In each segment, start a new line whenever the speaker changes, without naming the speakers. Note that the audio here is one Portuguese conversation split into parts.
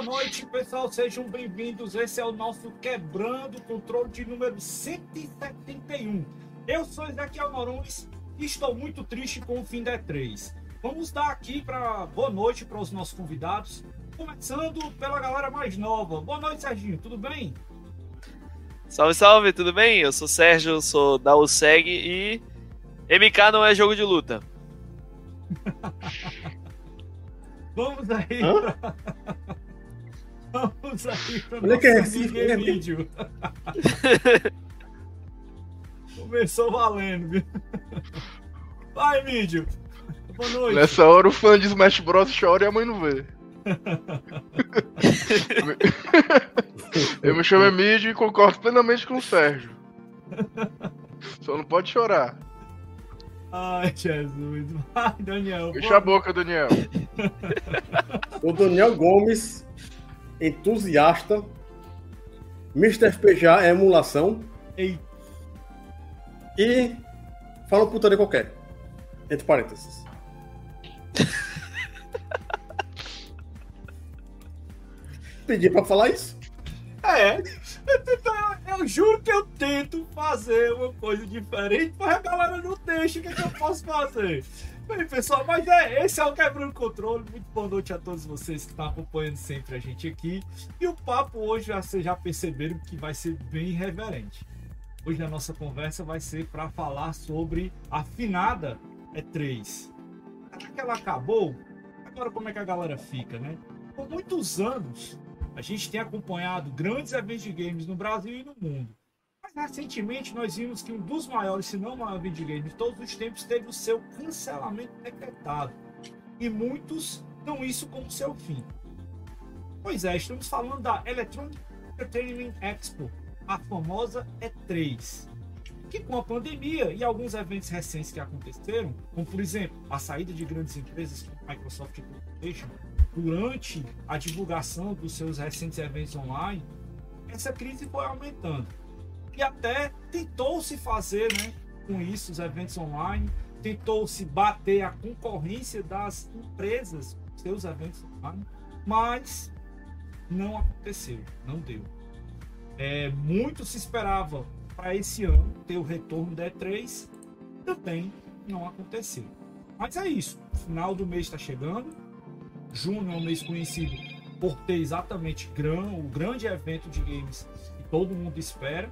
boa noite, pessoal. Sejam bem-vindos. Esse é o nosso Quebrando o Controle de número 171. Eu sou Ezequiel Norões e estou muito triste com o fim da E3. Vamos dar aqui para boa noite para os nossos convidados, começando pela galera mais nova. Boa noite, Serginho. Tudo bem?
Salve, salve, tudo bem? Eu sou Sérgio, sou da USEG e MK não é jogo de luta.
Vamos aí pra... Vamos aí para
Olha que é
vídeo. Começou valendo, viu? Vai, vídeo. Boa noite.
Nessa hora o fã de Smash Bros chora e a mãe não vê. Eu me chamo Emílio e concordo plenamente com o Sérgio. Só não pode chorar.
Ai, Jesus. Vai, Daniel.
Fecha a boca, Daniel.
O Daniel Gomes, entusiasta. Mr. FPJ é emulação.
Ei.
E fala um putaria qualquer. Entre parênteses. Pedi pra falar isso?
É. Eu, juro que eu tento fazer uma coisa diferente, mas a galera não deixa. O que, é que eu posso fazer? Bem, pessoal, mas é, esse é o Quebrando Controle. Muito boa noite a todos vocês que estão acompanhando sempre a gente aqui. E o papo hoje, vocês já perceberam que vai ser bem irreverente. Hoje a nossa conversa vai ser para falar sobre a finada E3. Será que ela acabou? Agora como é que a galera fica, né? Por muitos anos, a gente tem acompanhado grandes eventos de games no Brasil e no mundo. Recentemente nós vimos que um dos maiores, se não maior games de todos os tempos, teve o seu cancelamento decretado. E muitos dão isso como seu fim. Pois é, estamos falando da Electronic Entertainment Expo, a famosa E3. Que com a pandemia e alguns eventos recentes que aconteceram, como por exemplo a saída de grandes empresas como Microsoft e PlayStation, durante a divulgação dos seus recentes eventos online, essa crise foi aumentando. E até tentou-se fazer né, com isso os eventos online, tentou-se bater a concorrência das empresas, seus eventos online, mas não aconteceu, não deu. É, muito se esperava para esse ano ter o retorno da E3, também não aconteceu. Mas é isso, final do mês está chegando, junho é um mês conhecido por ter exatamente o grande evento de games que todo mundo espera.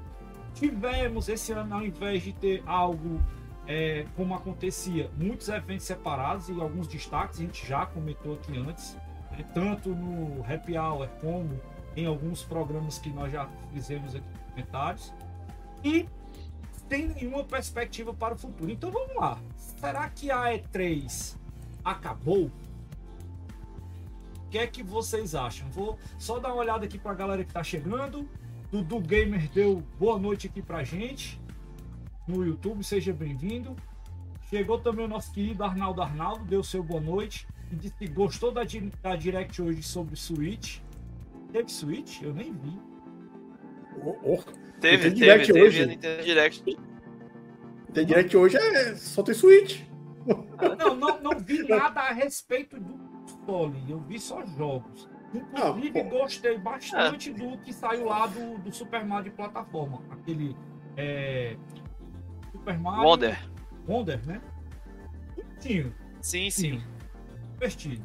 Tivemos esse ano, ao invés de ter algo é, como acontecia, muitos eventos separados e alguns destaques, a gente já comentou aqui antes, né, tanto no Happy Hour como em alguns programas que nós já fizemos aqui nos comentários. E tem nenhuma perspectiva para o futuro. Então vamos lá. Será que a E3 acabou? O que é que vocês acham? Vou só dar uma olhada aqui para a galera que está chegando. Dudu Gamer deu boa noite aqui pra gente no YouTube, seja bem-vindo. Chegou também o nosso querido Arnaldo Arnaldo, deu seu boa noite e disse que gostou da, da direct hoje sobre Switch. Teve Switch? Eu nem vi.
Oh, oh.
Teve,
Tem
teve,
direct
teve,
hoje.
Nintendo Direct.
Tem direct hoje, é só tem Switch.
Não, não, não vi nada a respeito do console. Eu vi só jogos. Inclusive,
Ah,
gostei bastante do que saiu lá do, do Super Mario de plataforma. Aquele. É, Super Mario.
Wonder.
Wonder, né? Bonitinho.
Sim, sim.
Divertido.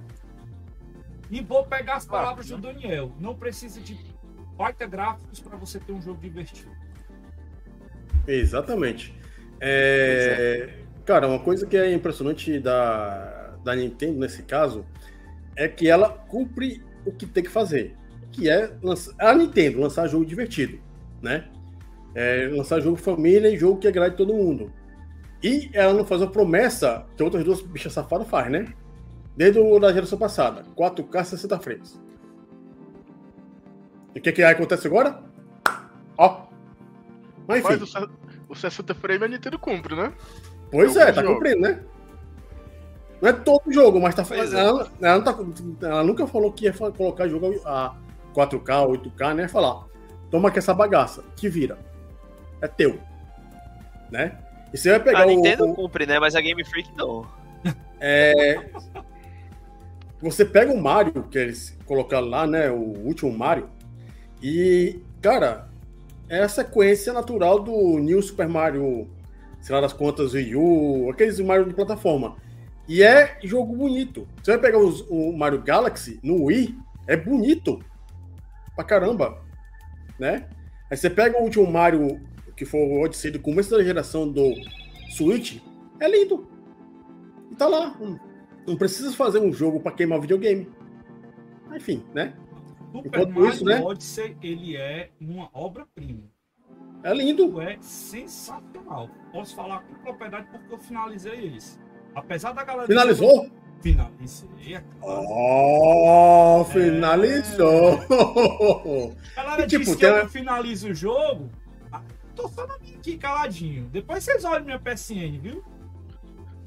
E vou pegar as
Ah,
palavras do
né?
Daniel. Não precisa de baita gráficos para você ter um jogo divertido.
Exatamente. É, Cara, uma coisa que é impressionante da, da Nintendo nesse caso é que ela cumpre o que tem que fazer, que é lançar, a Nintendo lançar jogo divertido, né? É, lançar jogo família e jogo que agrade todo mundo. E ela não faz a promessa que outras duas bichas safadas faz, né? Desde o da geração passada, 4K 60 frames. E o que, que acontece agora? Ó. Mas enfim.
Mas o, o 60 frame a Nintendo cumpre, né?
Pois é,
por
tá
jogo.
cumprindo, né? Não é todo jogo, mas tá
Pois
fazendo.
é.
Ela, ela, não tá- ela nunca falou que ia colocar jogo a 4K, 8K, né? Falar, toma aqui essa bagaça, te vira. É teu. Né? E você vai pegar
A
o.
Nintendo
o-
cumpre, né? Mas a Game Freak não.
é... Você pega o Mario, que eles colocaram lá, né? O último Mario, e, cara, é a sequência natural do New Super Mario, sei lá das contas, Wii U, aqueles Mario de plataforma. E é jogo bonito. Você vai pegar os- o Mario Galaxy no Wii, é bonito pra caramba, né? Aí você pega o último Mario, que foi o Odyssey do começo da geração do Switch, é lindo. E tá lá. Não- precisa fazer um jogo pra queimar videogame. Enfim, né?
Super
Enquanto
Mario
isso, né?
Odyssey, ele é uma obra-prima.
É lindo.
É sensacional. Posso falar com propriedade porque eu finalizei esse. Apesar da galera...
Finalizou?
Finalizei, é claro.
Oh, finalizou!
A galera
E, tipo,
diz que
tem
eu finalizo o jogo. Ah, Tô só na minha aqui, caladinho. Depois vocês olham minha PSN, viu?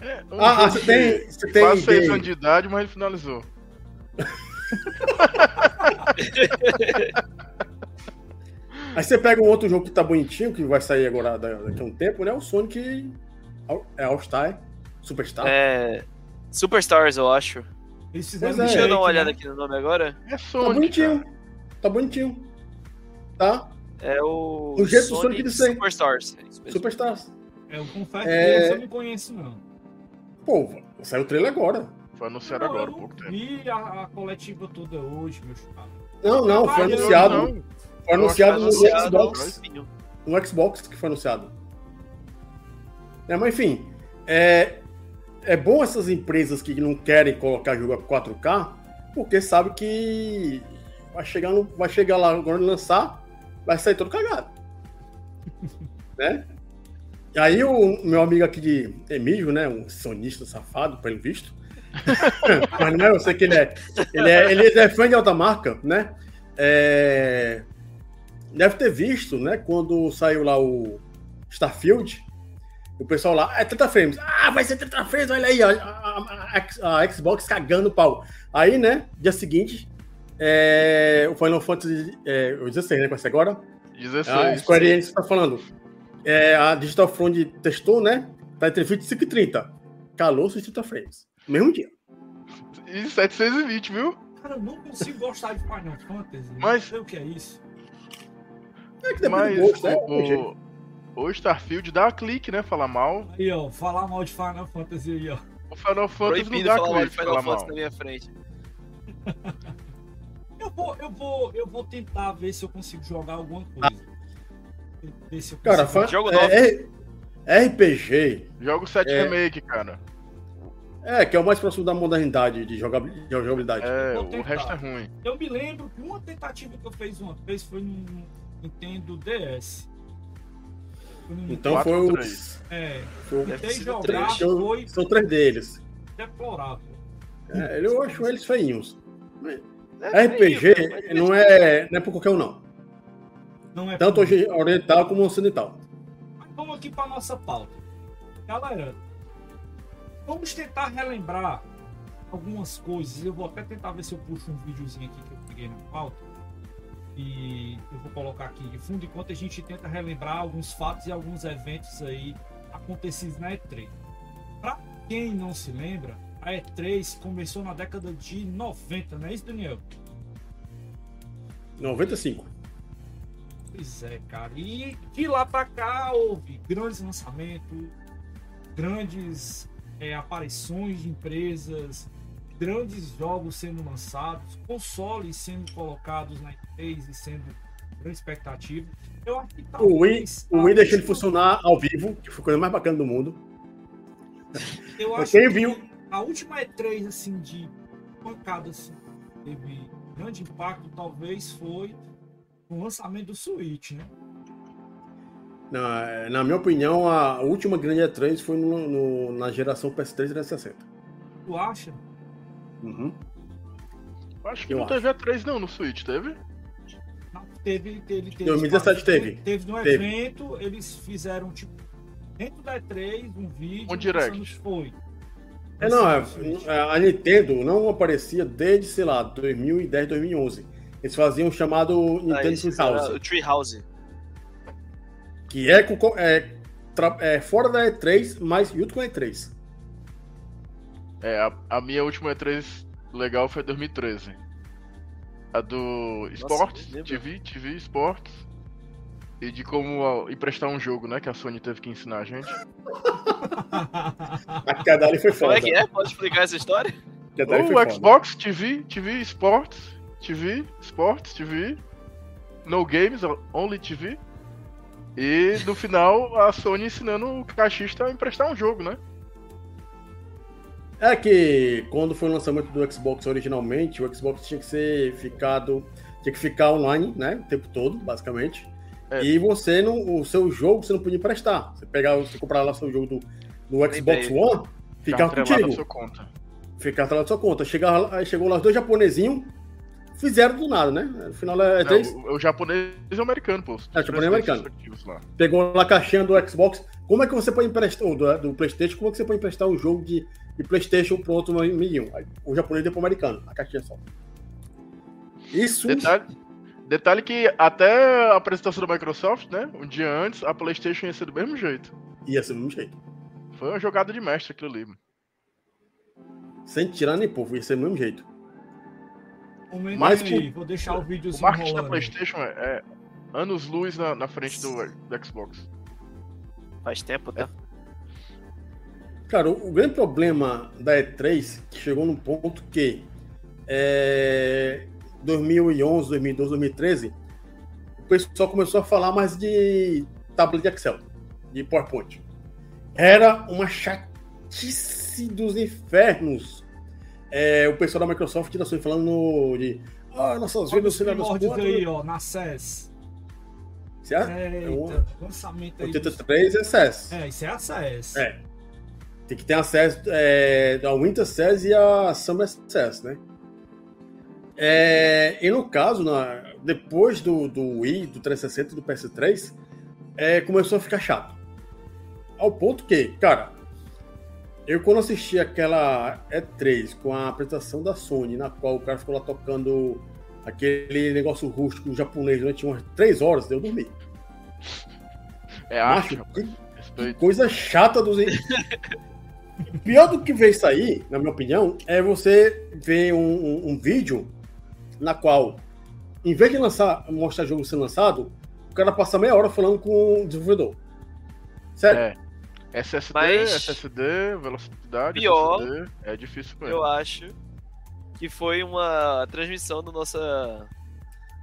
É, um
Ah, você
de
tem, você tem
Quase seis anos de idade, mas ele finalizou.
Aí você pega um outro jogo que tá bonitinho, que vai sair agora da- daqui a um tempo, né? O Sonic All- é All-Star, Superstar.
É. Superstars, eu acho.
Eles fizeram
é.
Deixa eu dar uma olhada
né?
aqui no nome agora.
É
tá
Sonic.
bonitinho.
cara.
Tá bonitinho. Tá?
É o.
O jeito do Sonic de ser.
Superstars. É.
Superstars.
É, eu confesso
É.
que eu não conheço, não.
Pô, saiu o trailer agora.
Foi anunciado
Não,
agora,
eu
há pouco tempo.
vi a, a coletiva toda hoje, meu chapa.
Não, não, foi
Ah,
anunciado.
Não,
Foi anunciado no
que
Anunciado
Xbox.
no-
No Xbox que foi anunciado. É, mas enfim, é, é bom essas empresas que não querem colocar jogo a 4K, porque sabe que vai chegar, no- vai chegar lá quando lançar, vai sair todo cagado. né? E aí o meu amigo aqui de Emílio, né, um sonista safado, pelo visto, mas não é, eu sei que ele é, ele é, ele é fã de alta marca, né? É, deve ter visto, né, quando saiu lá o Starfield, o pessoal lá, é 30 frames. Ah, vai ser 30 frames, olha aí, ó, a, a- a Xbox cagando o pau. Aí, né, dia seguinte, é, o Final Fantasy é, o 16, né, esse agora, a
16.
Square Enix tá falando, é, a Digital Front testou, né, tá entre 25 e 30. Calou-se os 30 frames. Mesmo dia.
E 720, viu?
Cara, eu não consigo gostar de Final Fantasy.
Mas-
Não sei o que é isso.
É que depende
Mas
do gosto, né?
o, o Starfield dá clique, né? Falar mal.
Aí, ó, falar mal de Final Fantasy aí, ó.
O Final Fantasy não
Proibido
dá
mal de
clique,
Final
falar
Fantasy
mal.
na minha frente.
Eu vou, eu vou, eu vou tentar ver se eu consigo jogar alguma coisa. Ver se eu
Cara,
consigo-
fa-
Jogo
é, é RPG,
Joga o 7
É.
Remake, cara.
é, que é o mais próximo da modernidade de jogabil- de jogabilidade.
É, o resto é ruim.
Eu me lembro que uma tentativa que eu fiz uma vez foi no Nintendo DS.
Então foi os.
Nintendo- É,
foi-
três.
são,
foi
são três deles.
deplorável.
É, eu acho eles feinhos.
É
RPG
feio, mas
não é, não é por qualquer um, não.
Não é
Tanto
por-
oriental como ocidental.
Mas vamos aqui para nossa pauta. Galera, vamos tentar relembrar algumas coisas. Eu vou até tentar ver se eu puxo um videozinho aqui que eu peguei na pauta. E eu vou colocar aqui de fundo enquanto a gente tenta relembrar alguns fatos e alguns eventos aí acontecidos na E3. Para quem não se lembra, a E3 começou na década de 90, não é isso, Daniel?
95.
Pois é, cara. E de lá pra cá houve grandes lançamentos, grandes é, aparições de empresas, grandes jogos sendo lançados, consoles sendo colocados na E3 e sendo grande expectativa. Eu acho que
O Wii,
talvez
o Wii deixou ele funcionar ao vivo, que foi a coisa mais bacana do mundo.
Eu acho
Quem
que
viu?
a última E3 assim de pancada assim, teve grande impacto, talvez foi o lançamento do Switch, né?
Na, na minha opinião, a última grande E3 foi no- no- na geração PS3 e 360.
Tu acha?
Uhum.
Acho que
Eu
não teve A3 não no Switch, teve?
Não, Teve, teve, teve.
2017 teve.
Teve no
Teve.
evento, eles fizeram, tipo, dentro da E3, um vídeo.
Um direct.
Foi.
É, não, é- a Nintendo não aparecia desde, sei lá, 2010, 2011. Eles faziam o chamado
Ah,
Nintendo
esse
Treehouse,
O Treehouse.
que é, é, é fora da E3, mas junto com a E3.
É, a, a minha última E3 legal foi 2013. A do Sports,
lembro.
TV, TV Sports. E de como emprestar um jogo, né? Que a Sony teve que ensinar a gente.
A queda ali foi
Como
foda.
é que é? Pode explicar essa história?
O
foda.
Xbox TV, TV Sports, TV Sports, TV, No Games, Only TV. E no final a Sony ensinando o caixista a emprestar um jogo, né?
É que quando foi o lançamento do Xbox originalmente, o Xbox tinha que ser ficado. Tinha que ficar online, né? O tempo todo, basicamente.
É.
E você não. O seu jogo você não podia emprestar. Você pegava, você comprava lá seu jogo do, do Xbox
Lembrei.
One, ficava contigo.
sua conta.
Ficava atrás da sua conta. Chegava, aí chegou lá os dois japonesinhos, fizeram do nada, né? No final é
Não,
três.
o, o japonês e o americano, pô.
É, o japonês e americano.
Lá.
Pegou lá a caixinha do Xbox. Como é que você pode emprestar, ou do, do PlayStation, como é que você pode emprestar um jogo de, de PlayStation pro outro amiguinho? Aí, O japonês deu pro americano, a caixinha só. Isso.
Detalhe, detalhe que até a apresentação da Microsoft, né? Um dia antes, a PlayStation ia ser do mesmo jeito.
Ia ser do mesmo jeito.
Foi uma jogada de mestre aquilo ali.
Sem tirar nem povo, ia ser do mesmo jeito.
Comenta
Mas
aí,
que-
vou deixar o
O
videozinho
marketing da
rolando.
PlayStation é, é anos luz na, na frente do, do Xbox.
Faz tempo, tá?
Cara, o, o grande problema da E3 que chegou num ponto que é, 2011, 2012, 2013, o pessoal começou a falar mais de tablet de Excel, de PowerPoint. Era uma chatice dos infernos. É, o pessoal da Microsoft da Sony falando no- de ah, nossas
Olha
vidas
os aí, ó, na SES.
Você acha?
Eita, lançamento aí. dos-
83 é SES.
É, isso é a SES.
É. Tem que ter acesso é, a Winter SES e a Summer SES, né? É, e no caso, na- depois do, do Wii, do 360 e do PS3, é, começou a ficar chato. Ao ponto que, cara, eu quando assisti aquela E3 com a apresentação da Sony, na qual o cara ficou lá tocando aquele negócio rústico japonês durante umas 3 horas, eu dormi.
É rapaz.
que
Respeito.
coisa chata dos. Pior do que ver isso aí, na minha opinião, é você ver um, um- um vídeo na qual, em vez de lançar, mostrar jogo sendo lançado, o cara passa meia hora falando com o desenvolvedor. Sério.
É. SSD,
Mas-
SSD, velocidade,
Pior.
SSD. É difícil ele.
Eu acho que foi uma transmissão do nossa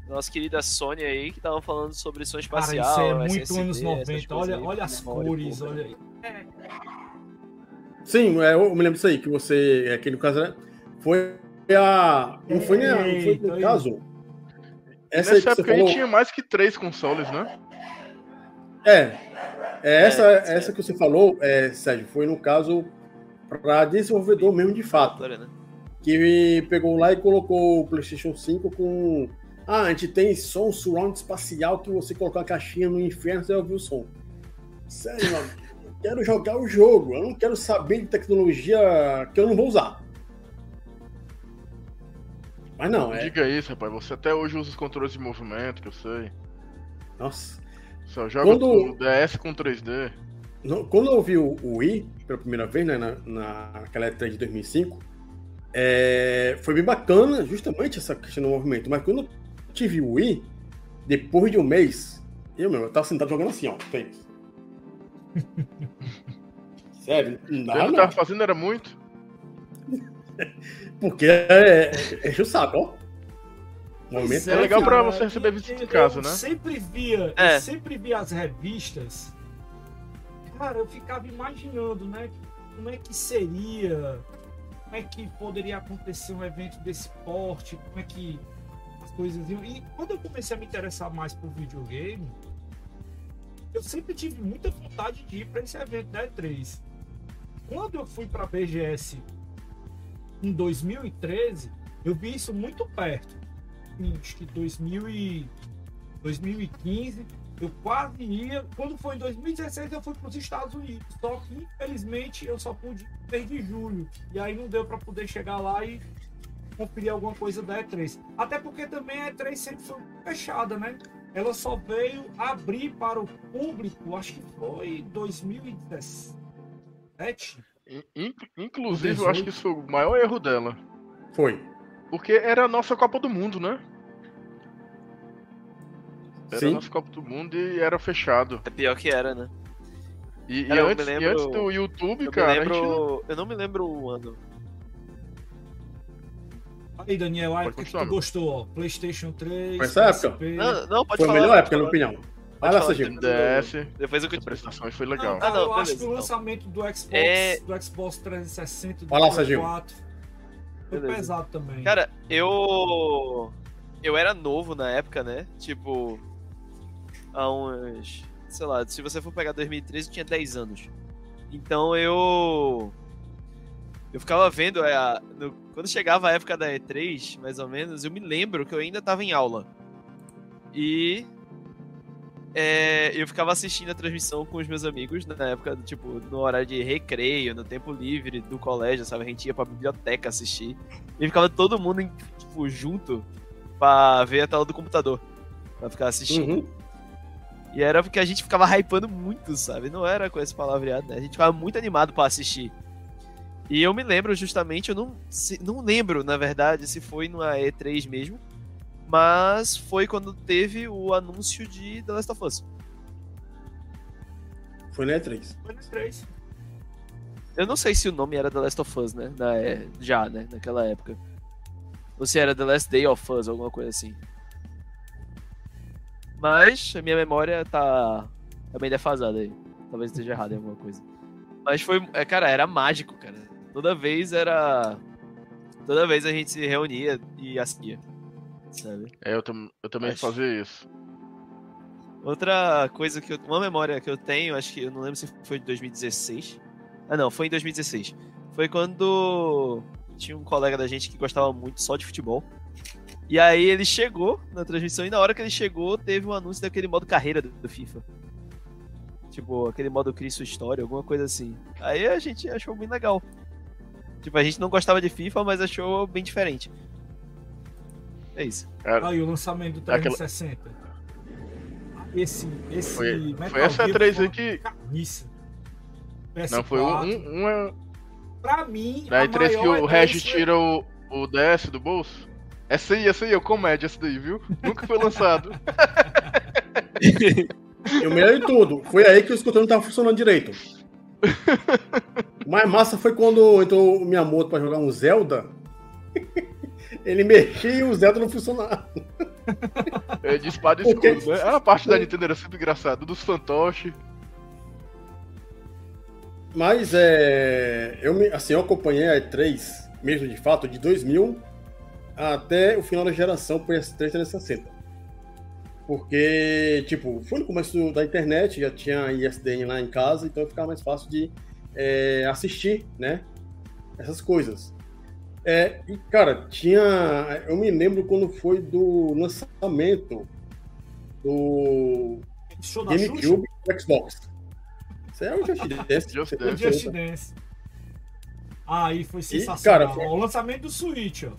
nossa querida Sony aí, que tava falando sobre som
Cara,
espacial.
isso é muito
SSD,
anos
essas
90.
coisas
Olha,
aí,
olha as cores, olha aí.
Sim, é, eu me lembro disso aí, que você. É, que no caso né, foi a. Não foi nem a. Não foi no caso. Essa aí
Nessa
que você
época a
falou.
gente tinha mais que três consoles, né?
É. é essa,
É,
essa que você falou, é, Sérgio, foi no caso para desenvolvedor mesmo de fato.
Né?
que pegou lá e colocou o PlayStation 5 com. Ah, a gente tem som surround espacial que você colocar a caixinha no inferno você vai ouvir o som. Sério, mano. Eu quero jogar o jogo. Eu não quero saber de tecnologia que eu não vou usar. Mas não, é.
Diga isso, rapaz. Você até hoje usa os controles de movimento, que eu sei.
Nossa.
Só joga
Quando-
o DS com 3D.
Não- Quando eu vi o Wii pela primeira vez, né, na, na- naquela E3 de 2005, é, foi bem bacana justamente essa questão do movimento. Mas quando eu tive o Wii, depois de um mês, eu, meu, eu tava sentado jogando assim, ó. Sério, não
O que eu
não.
tava fazendo era muito.
Porque é, é, enche o saco, ó. O movimento
é legal pra
cara,
você receber visita em casa, né?
Sempre via,
É.
eu sempre via as revistas. Cara, eu ficava imaginando, né? Como é que seria, como é que poderia acontecer um evento desse porte, como é que as coisas iam. E quando eu comecei a me interessar mais por videogame, eu sempre tive muita vontade de ir para esse evento da E3. Quando eu fui para a BGS em 2013, eu vi isso muito perto. Em acho que 2000 e 2015, eu quase ia. Quando foi em 2016, eu fui para os Estados Unidos. Só que, infelizmente, eu só pude ir de julho. E aí não deu para poder chegar lá e conferir alguma coisa da E3. Até porque também a E3 sempre foi fechada, né? Ela só veio abrir para o público, acho que foi 2017.
In- in- Inclusive, eu acho
18.
que isso foi o maior erro dela.
Foi.
Porque era a nossa Copa do Mundo, né? Era
Sim.
a nossa Copa do Mundo e era fechado.
É pior que era, né?
E, e
Cara, eu me
antes, e
lembro-
antes do YouTube,
Eu
cara, a gente não-
lembro. Eu não me lembro o ano.
Aí, Daniel, a época que tu gostou, ó. PlayStation 3.
Foi essa época?
Não, não, pode
Foi a
falar.
melhor
pode
época, na minha opinião.
Pode
lá, Serginho.
depois eu continuo.
prestação foi
Não,
legal.
cara,
Ah, não,
eu acho
beleza,
que o
então.
lançamento do Xbox,
É-
do Xbox 360 do
lá,
Play
Serginho.
4 foi
Beleza.
pesado também.
Cara, eu. Eu era novo na época, né? Tipo. Há uns. Sei lá, se você for pegar 2013, eu tinha 10 anos. Então eu. Eu ficava vendo. é, a- no- quando chegava a época da E3, mais ou menos, eu me lembro que eu ainda tava em aula. E. é, eu ficava assistindo a transmissão com os meus amigos na época, tipo, no horário de recreio, no tempo livre do colégio, sabe? A gente ia pra biblioteca assistir. E ficava todo mundo, em, tipo, junto pra ver a tela do computador. Pra ficar assistindo.
Uhum.
E era porque a gente ficava hypando muito, sabe? Não era com esse palavreado, né? A gente ficava muito animado pra assistir. E eu me lembro justamente, eu não, se- não lembro, na verdade, se foi numa E3 mesmo. Mas foi quando teve o anúncio de The Last of Us.
Foi na E3.
Foi no 3.
Eu não sei se o nome era The Last of Us, né? Na, é, já, né? Naquela época. Ou se era The Last Day of Us, alguma coisa assim. Mas a minha memória tá, tá bem defasada aí. Talvez esteja errado em alguma coisa. Mas foi. é, Cara, era mágico, cara. Toda vez era. Toda vez a gente se reunia e assistia. Sabe?
É, eu, tam- eu também
Acho-
fazia isso.
Outra coisa que eu. Uma memória que eu tenho, acho que eu não lembro se foi de 2016. Ah, não, foi em 2016. Foi quando tinha um colega da gente que gostava muito só de futebol. E aí ele chegou na transmissão e na hora que ele chegou, teve um anúncio daquele modo carreira do, do FIFA. Tipo, aquele modo cria sua história, alguma coisa assim. Aí a gente achou bem legal. Tipo, a gente não gostava de FIFA, mas achou bem diferente. É isso.
Cara,
Aí o lançamento do
Aquela-
360. Esse, esse
foi,
Metal
foi essa
Gear
E3
foi
aí que.
carniça.
Não, foi um,
PS4.
um.
Pra mim, a
E3 que o
E3
Regis
foi-
tira o, o DS do bolso. Essa aí, essa aí, é comédia, essa daí, viu? Nunca foi lançado.
E o melhor de tudo, foi aí que o escutando não tava funcionando direito. O mais massa foi quando entrou o Miyamoto pra jogar um Zelda. Ele mexia e o Zelda não funcionava.
É de espada e
Porque-
escudo, né? A parte da Nintendo era sempre engraçada. Dos fantoches.
Mas é. Eu assim, eu acompanhei a E3, mesmo de fato, de 2000 até o final da geração PS3 360. Porque, tipo, foi no começo da internet, já tinha ISDN lá em casa, então ficava mais fácil de é, assistir, né? Essas coisas. É, e, cara, tinha. Eu me lembro quando foi do lançamento do? GameCube e Xbox. Isso é o Just Dance.
Just
O
Dance.
Just Dance. Aí foi
cara,
sensacional.
foi-
O lançamento do Switch, ó.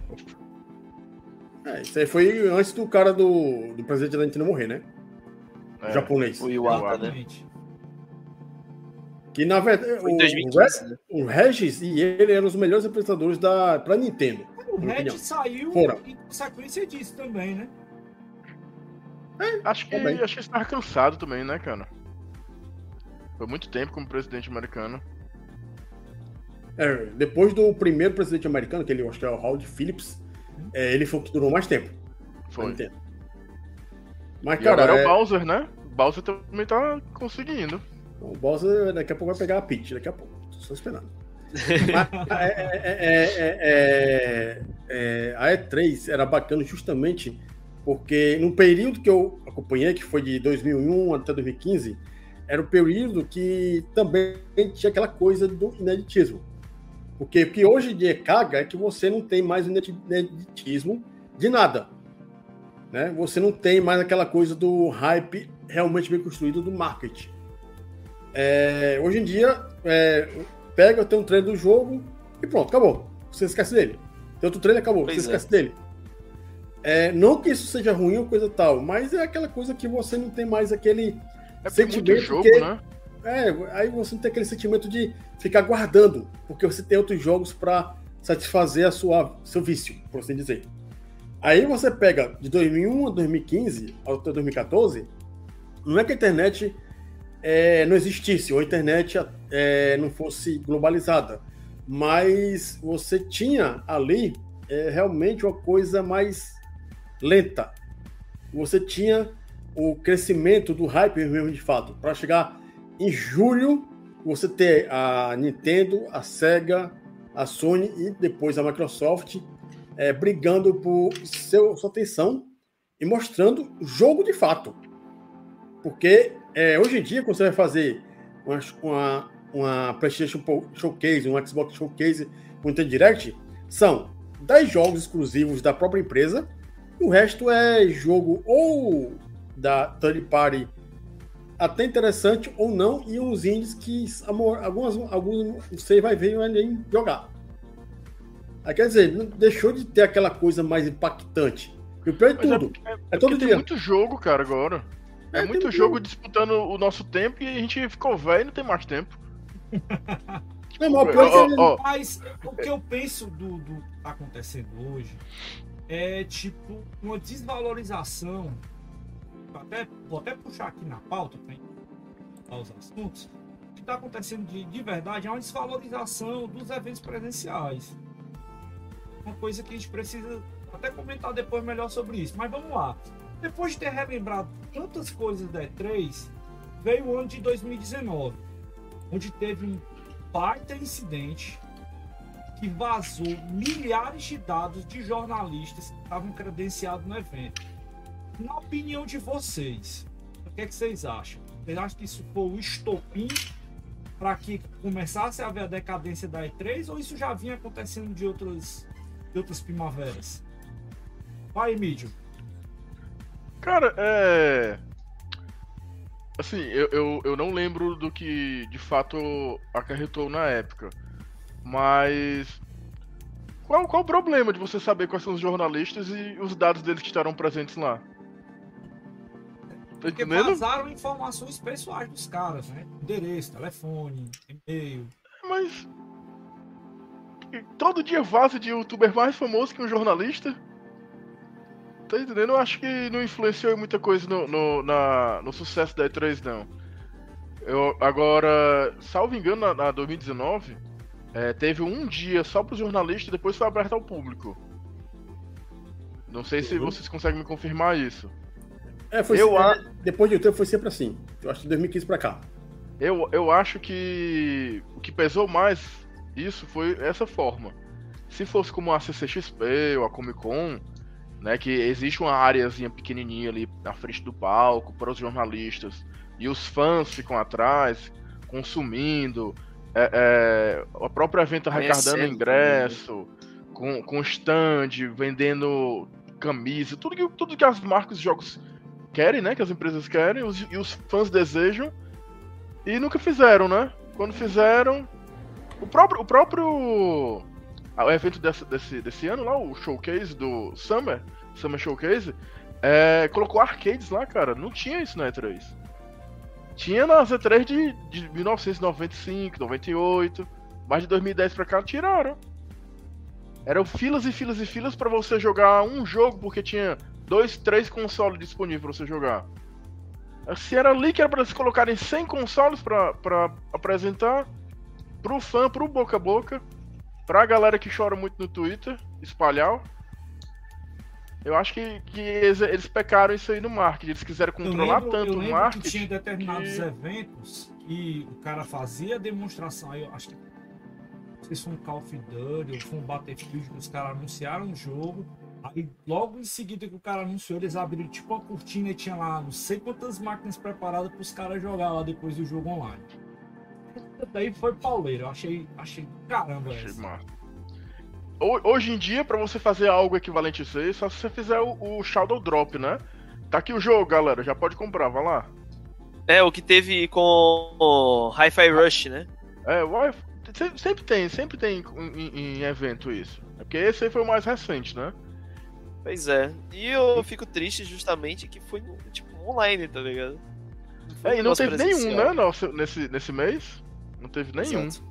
É, isso aí foi antes do cara do, do presidente da Nintendo morrer, né? O
É.
japonês.
O Iwata, né?
Exatamente.
Que na verdade
Foi em
o,
2015, né?
o Regis e ele eram os melhores apresentadores da pra Nintendo.
O
opinião.
saiu
Fora.
em sequência disso também, né?
Acho que,
Também.
acho que ele tava cansado também, né, cara? Foi muito tempo como presidente americano.
É, depois do primeiro presidente americano, que ele eu acho que é o Howard Phillips, é, ele foi o que durou mais tempo.
Foi.
Nintendo. Mas,
E
cara,
agora
é-
é o Bowser, né? O Bowser também tá conseguindo.
O Bowser daqui a pouco vai pegar a Peach, daqui a pouco. Tô só esperando. É, é, é, é, é, é, a E3 era bacana justamente porque no período que eu acompanhei, que foi de 2001 até 2015, era o período que também tinha aquela coisa do ineditismo. Porque o que hoje em dia caga é que você não tem mais ineditismo de nada. Né? Você não tem mais aquela coisa do hype realmente bem construído do marketing. É, hoje em dia, é, pega, tem um trailer do jogo e pronto, acabou. Você esquece dele. Tem outro trailer, acabou.
Pois
você
é.
esquece dele. É, não que isso seja ruim ou coisa tal, mas é aquela coisa que você não tem mais aquele.
É muito
Sentimento
jogo,
que-
né?
É, aí você não tem aquele sentimento de ficar guardando, porque você tem outros jogos para satisfazer a sua, seu vício, por assim dizer. Aí você pega de 2001 a 2015 até 2014, não é que a internet é, não existisse, ou a internet é, não fosse globalizada, mas você tinha ali é, realmente uma coisa mais lenta. Você tinha o crescimento do hype mesmo de fato, para chegar em julho você ter a Nintendo, a Sega, a Sony e depois a Microsoft é, brigando por seu, sua atenção e mostrando jogo de fato. Porque é, hoje em dia, quando você vai fazer uma, uma, uma, PlayStation Showcase, um Xbox Showcase, um Nintendo Direct, são 10 jogos exclusivos da própria empresa e o resto é jogo ou da third party até interessante ou não, e uns indies que algumas, alguns você vai ver nem jogar. Aí, quer dizer, deixou de ter aquela coisa mais impactante. E o pior de é tudo. É, é,
é todo dia. Tem muito jogo, cara, agora. É, é muito jogo disputando o nosso tempo e a gente ficou velho e não tem mais tempo.
Não, mas, o oh, oh, oh. mas o que eu penso do, do que tá acontecendo hoje é tipo uma desvalorização. Até, vou até puxar aqui na pauta para os assuntos. O que está acontecendo de, de verdade é uma desvalorização dos eventos presenciais uma coisa que a gente precisa até comentar depois melhor sobre isso. Mas vamos lá. Depois de ter relembrado tantas coisas da E3, veio o ano de 2019, onde teve um baita incidente que vazou milhares de dados de jornalistas que estavam credenciados no evento. Na opinião de vocês, o que, é que vocês acham? Vocês acham que isso foi o estopim para que começasse a haver a decadência da E3 ou isso já vinha acontecendo de outras de outras primaveras. Vai, Mídio.
Cara, é. Assim, eu, eu, eu não lembro do que de fato acarretou na época. Mas. Qual, qual o problema de você saber quais são os jornalistas e os dados deles que estarão presentes lá?
Tá Porque vazaram informações pessoais dos caras, né? Endereço, telefone, e-mail.
Mas todo dia vaza de youtuber mais famoso que um jornalista. Tá entendendo? Eu acho que não influenciou muita coisa no, no, na, no sucesso da E3, não. Eu, agora, salvo engano, na, na 2019, é, teve um dia só para os jornalistas e depois foi aberto ao público. Não sei se uhum. vocês conseguem me confirmar isso.
É, foi eu, a... depois de um tempo foi sempre assim. Eu acho que de 2015 para cá.
Eu, eu acho que o que pesou mais isso foi essa forma. Se fosse como a CCXP ou a Comic Con, né, que existe uma áreazinha pequenininha ali na frente do palco para os jornalistas e os fãs ficam atrás consumindo, é, é, o próprio evento arrecadando ingresso, com, com stand, vendendo camisa, tudo que, tudo que as marcas de jogos querem, né, que as empresas querem os, e os fãs desejam e nunca fizeram, né? Quando fizeram, o próprio, o próprio o evento desse, desse, ano lá, o showcase do Summer, Summer Showcase, é, colocou arcades lá, cara. Não tinha isso na E3. Tinha nas E3 de, de 1995, 98, mas de 2010 pra cá tiraram. Eram filas e filas e filas para você jogar um jogo, porque tinha dois, três consoles disponíveis para você jogar. Se era ali que era pra eles colocarem 100 consoles para apresentar, pro fã, pro boca a boca, pra galera que chora muito no Twitter, espalhar. Eu acho que, que eles, eles pecaram isso aí no marketing. Eles quiseram controlar lembro, tanto o marketing.
Que tinha determinados que... eventos que o cara fazia a demonstração. Aí eu acho que não sei se foi um Call of Duty ou foi um Battlefield que os caras anunciaram o jogo. Aí logo em seguida que o cara anunciou, eles abriram tipo uma cortina e tinha lá não sei quantas máquinas preparadas para os caras jogar lá depois do jogo online daí foi pauleiro. Eu achei, achei caramba achei essa.
Hoje em dia, para você fazer algo equivalente a isso aí, só se você fizer o, o Shadow Drop, né? Tá aqui o jogo, galera. Já pode comprar, vai lá.
É, o que teve com o Hi-Fi Rush, né?
É, sempre tem, sempre tem em, em, evento isso. É porque esse aí foi o mais recente, né?
Pois é. E eu fico triste justamente que foi tipo online, tá ligado?
é, e não teve nenhum, né, nosso, nesse, nesse mês? Não teve nenhum. Exato.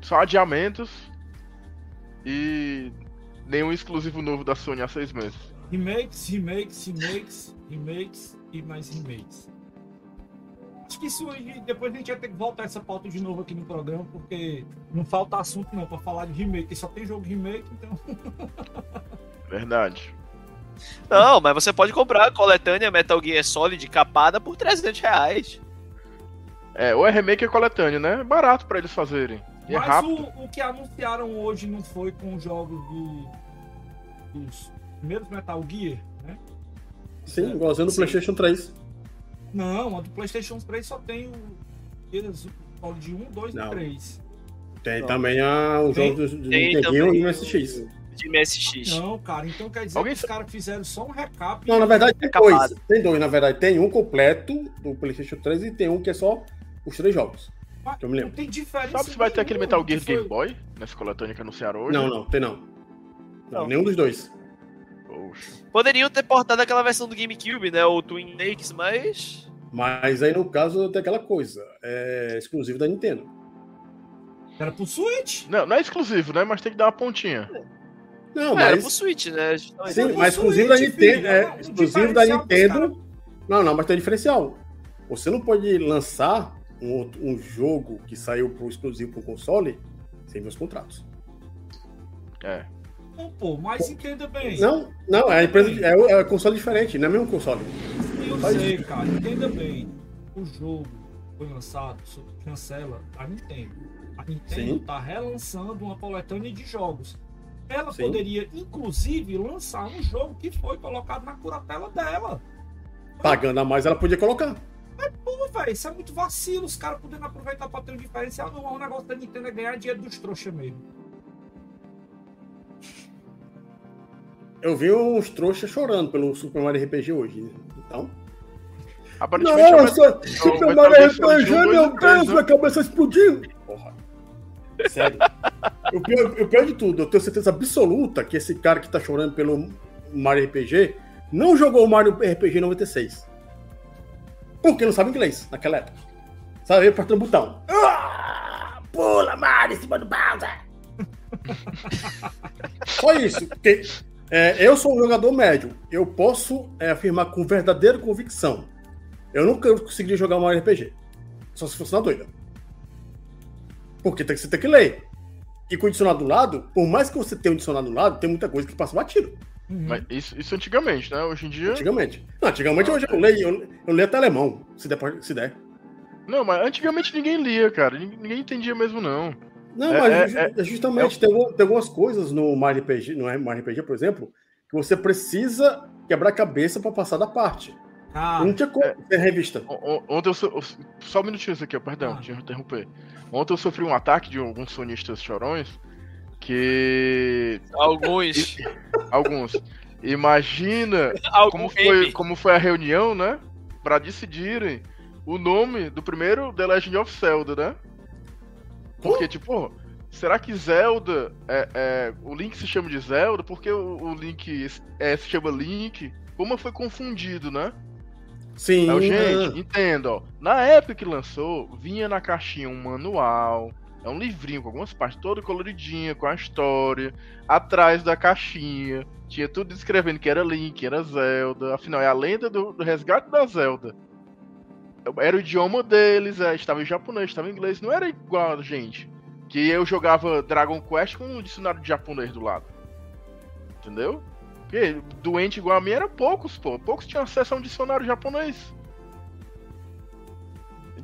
Só adiamentos. e nenhum exclusivo novo da Sony há seis meses.
Remakes, remakes, remakes, remakes e mais remakes. Acho que isso depois a gente vai ter que voltar essa pauta de novo aqui no programa, porque não falta assunto não pra falar de remake. Só tem jogo remake, então.
Verdade.
Não, mas você pode comprar a coletânea Metal Gear Solid capada por 300 reais.
É, ou é remake ou é coletânea, né? É barato pra eles fazerem. E é
Mas
rápido.
o, o que anunciaram hoje não foi com os jogos do, dos primeiros Metal Gear, né?
Sim, igualzinho no
Sim.
PlayStation 3.
Não, a do PlayStation 3 só tem o Gears Solid 1, 2
Não.
e 3.
Tem
Não.
também a, os
Tem-
jogos do do
também
e
o-
SX.
De MSX.
Não, cara, então quer dizer
Alguém
que os caras fizeram só um recap.
Não, na verdade tem
É
dois. Tem dois, na verdade. Tem um completo do PlayStation 3 e tem um que é só os três jogos.
Mas
que eu me lembro.
Não tem diferença.
Sabe se vai ter aquele Metal Gear Game Boy nessa coletânea que anunciaram hoje?
Não, não, tem não. Não,
Não.
nenhum dos dois.
Poxa.
Poderiam ter portado aquela versão do GameCube, né? O Twin Snakes, mas.
Mas aí no caso tem aquela coisa. É exclusivo da Nintendo.
Era pro Switch.
Não, não é exclusivo, né? Mas tem que dar uma pontinha.
Não,
É, era
mas.
pro Switch, né?
Sim, mas exclusivo da
Switch,
Nintendo.
filho,
É, exclusivo da Nintendo. Não, não, mas tem um diferencial. Você não pode lançar um, outro- um jogo que saiu pro exclusivo pro console sem ver os contratos.
É.
Não, pô, mas entenda bem.
Não, não, é a empresa. É, o- é um console diferente, não é mesmo console.
Eu
Faz
sei, cara, entenda bem. O jogo foi lançado sob chancela da Nintendo. A Nintendo
Sim.
tá relançando uma coletânea de jogos. Ela
Sim.
poderia, inclusive, lançar um jogo que foi colocado na curatela dela.
Pagando a mais, ela podia colocar.
Pô, velho, isso é muito vacilo. Os caras podendo aproveitar pra ter um diferencial. Não, o negócio da Nintendo é ganhar dinheiro dos trouxas mesmo.
Eu vi uns trouxas chorando pelo Super Mario RPG hoje. Então.
Aparentemente é o
Nossa, Super Mario RPG,
1, 2
meu
3,
Deus,
né?
minha cabeça explodiu. Porra. Sério. o, pior, o pior de tudo, eu tenho certeza absoluta que esse cara que tá chorando pelo Mario RPG não jogou o Mario RPG 96. Porque não sabe inglês naquela época. Sabe, apertando o botão. Ah, pula, Mario, em cima do Bowser. Só isso. Porque é, eu sou um jogador médio. Eu posso é, afirmar com verdadeira convicção. Eu nunca conseguiria jogar um RPG. Só se fosse na doida. Porque tem que, você tem que ler. E com o dicionário do lado, por mais que você tenha um dicionário do lado, tem muita coisa que passa batido.
Uhum.
Mas isso, isso antigamente, né? Hoje em dia.
Antigamente. Não, antigamente eu, eu leio, eu, eu leio até alemão, se der. Se der.
Não, mas antigamente ninguém lia, cara. Ninguém entendia mesmo, não.
Não,
É,
mas
é, é-
é justamente tem, algum- tem algumas coisas no Mario RPG, no Mario RPG, por exemplo, que você precisa quebrar a cabeça pra passar da parte.
Cara,
não tinha como
é.
ter revista.
Ontem eu. so- Só um minutinho isso aqui, ó, perdão,
Ah.
deixa eu interromper. Ontem eu sofri um ataque de alguns sonistas chorões que.
Alguns.
Alguns. Imagina como
Algum
foi,
game.
como foi a reunião, né? Pra decidirem o nome do primeiro The Legend of Zelda, né? Porque, tipo, será que Zelda. É, é, o Link se chama de Zelda? Porque o, o Link é, se chama Link? Como foi confundido, né?
Sim.
Então, gente, entenda, ó. Na época que lançou, vinha na caixinha um manual. É um livrinho com algumas partes toda coloridinha, com a história. Atrás da caixinha. Tinha tudo descrevendo que era Link, era Zelda. Afinal, é a lenda do, do resgate da Zelda. Era o idioma deles, é, estava em japonês, estava em inglês. Não era igual a gente. Que eu jogava Dragon Quest com um dicionário de japonês do lado. Entendeu? Porque doente igual a mim era poucos, pô. Poucos tinham acesso a um dicionário japonês.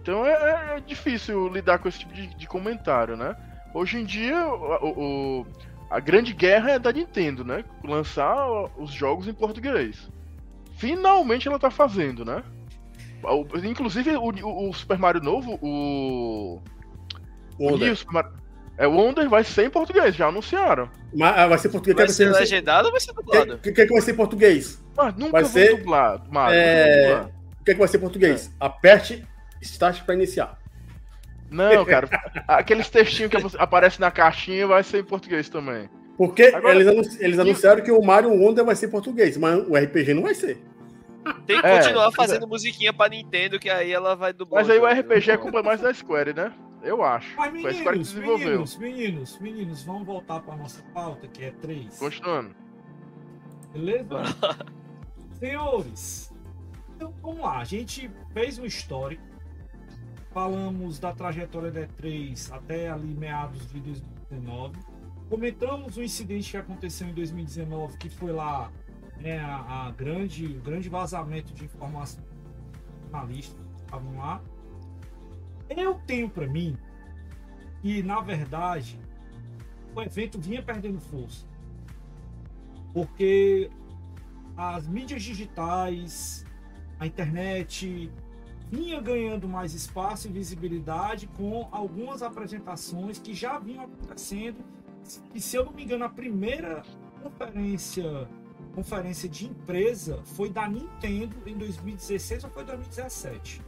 Então é, é- é difícil lidar com esse tipo de, de comentário, né? Hoje em dia, o, o- a grande guerra é da Nintendo, né? Lançar os jogos em português. Finalmente ela tá fazendo, né? O- Inclusive o, o- o Super Mario novo, o. O
Wonder.
Super Mario- É, o Wonder vai ser em português, já anunciaram.
Mas, ah, vai ser português.
Vai ser legendado ou vai ser
O
dublado?
que, que, que vai ser em português?
Mas nunca
Vai ser-
dublar, Mario.
É. O que, que vai ser em português? Aperte Start para iniciar.
Não, cara. aqueles textinhos que aparecem na caixinha vai ser em português também.
Porque
Agora-
eles, anun- eles anunciaram que o Mario Wonder vai ser em português, mas o RPG não vai ser.
Tem que
É,
continuar
pois
fazendo musiquinha pra Nintendo, que aí ela vai dublar.
Mas aí o. RPG é culpa mais da Square, né? Eu acho.
Mas
Foi a Square que
meninos,
desenvolveu.
meninos, meninos, meninos, vamos voltar pra nossa pauta, que é 3.
Continuando.
Beleza? Senhores, então vamos lá. A gente fez um histórico. Falamos da trajetória da E3 até ali meados de 2019. Comentamos o incidente que aconteceu em 2019, que foi lá né, a, a grande, o grande vazamento de informação jornalistas que estavam lá. Eu tenho para mim que, na verdade, o evento vinha perdendo força. Porque as mídias digitais, a internet vinha ganhando mais espaço e visibilidade com algumas apresentações que já vinham acontecendo. E se eu não me engano, a primeira conferência conferência de empresa foi da Nintendo em 2016 ou foi 2017?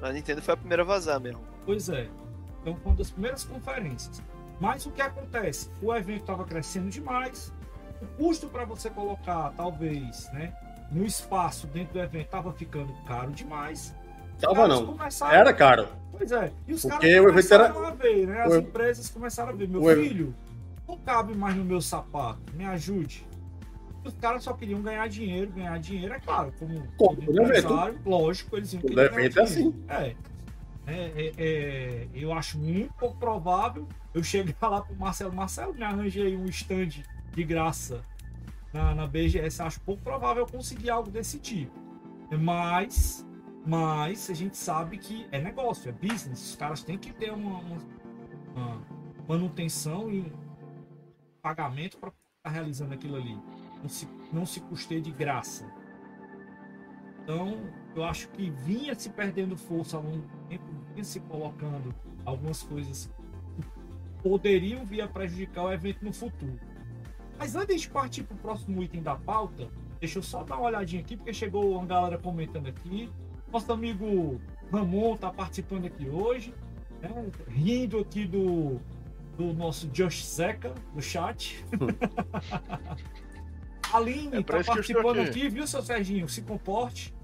A Nintendo foi a primeira a vazar mesmo.
Pois é. Então foi uma das primeiras conferências. Mas o que acontece? O evento estava crescendo demais. O custo para você colocar, talvez, né, no espaço dentro do evento estava ficando caro demais.
Tava não.
começaram-
Era caro.
Pois é. E os
Porque
caras começaram
era-
a ver, né? As
o-
empresas começaram a ver. Meu
o
filho, não cabe mais no meu sapato. Me ajude. Os caras só queriam ganhar dinheiro, ganhar dinheiro, é claro. Como empresário, lógico, eles iam querer ganhar
evento é
dinheiro. É. É, é, é, eu acho muito pouco provável eu chegar lá pro Marcelo. Marcelo, me arranjei um stand de graça na, na BGS. Acho pouco provável conseguir algo desse tipo. Mas, mas a gente sabe que é negócio, é business. Os caras têm que ter uma, uma- uma manutenção e pagamento para estar realizando aquilo ali. Não se, não se custeie de graça. Então, eu acho que vinha se perdendo força ao longo do tempo, vinha se colocando algumas coisas que poderiam vir a prejudicar o evento no futuro. Mas antes de partir para o próximo item da pauta, deixa eu só dar uma olhadinha aqui, porque chegou uma galera comentando aqui. Nosso amigo Ramon está participando aqui hoje, né? rindo aqui do, do nosso Josh Zeca, do chat. Aline
É estou
participando
aqui.
aqui, viu, seu Serginho? Se comporte.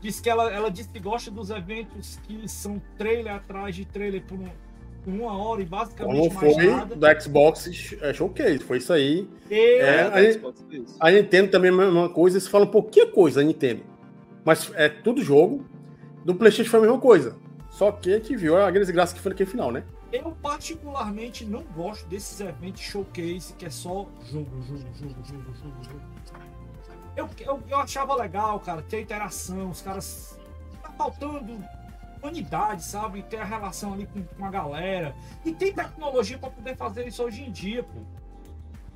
Diz que ela, ela diz que gosta dos eventos que são trailer atrás de trailer por, um- uma hora e
Como
basicamente mais
foi
nada.
do Xbox é, Showcase, foi isso aí.
Eu,
É,
a
aí-
Xbox.
A Nintendo também é a mesma coisa, se fala um pouquinho coisa, a Nintendo. Mas é tudo jogo. Do PlayStation foi a mesma coisa. Só que a gente viu a grande desgraça que foi naquele final, né?
eu particularmente não gosto desses eventos showcase que é só jogo, jogo, jogo, jogo, jogo, jogo. Eu, eu, eu achava legal, cara, ter interação, os caras. Tá faltando humanidade, sabe? Ter a relação ali com, com a galera. E tem tecnologia pra poder fazer isso hoje em dia, pô.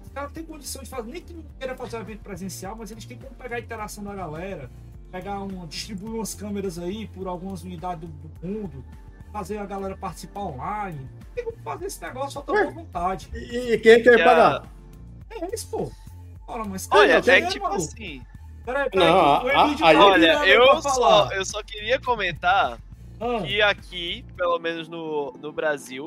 Os caras têm condição de fazer, nem que não queira fazer um evento presencial, mas eles têm como pegar a interação da galera, pegar um, distribuir umas câmeras aí por algumas unidades do, do mundo, fazer a galera participar online. Tem como fazer esse negócio só
Ué.
boa vontade.
E, e quem é que vai
a-
pagar?
É eles, pô. Ora, mas
Olha, até que tipo
maluco?
assim.
Peraí, peraí,
Não, a-
tá
Olha,
virando
eu
pra
só, eu só queria comentar
Ah,
que aqui, pelo menos no, no Brasil,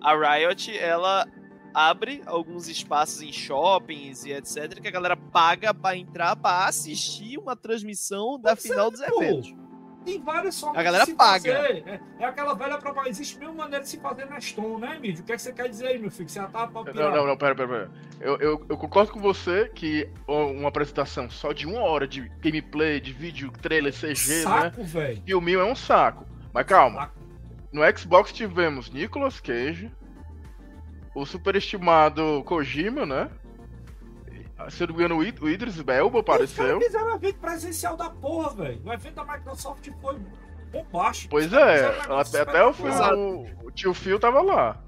a Riot, ela abre alguns espaços em shoppings e etc, que a galera paga pra entrar pra assistir uma transmissão da final dos
pô.
eventos.
tem várias formas
A galera
de se
paga.
fazer. É, é aquela velha propaganda. Existe mil maneiras de se fazer na Stone, né, Emílio? O que, é que você quer dizer aí, meu filho? Você já tá pra
Não,
pirar.
não, não, pera, pera, pera. Eu, eu, eu concordo com você que uma apresentação só de uma hora de gameplay, de vídeo, trailer, CG, né?
Saco, velho.
O mil é um saco. Mas calma, no Xbox tivemos Nicolas Cage, o superestimado Kojima, né? Se eu não me engano, o Id- o Idris Elba
Os caras
apareceu.
fizeram um evento presencial da porra, velho. O evento da Microsoft foi bombástico.
Pois é, até, até o, filho, o, o tio Phil tava lá.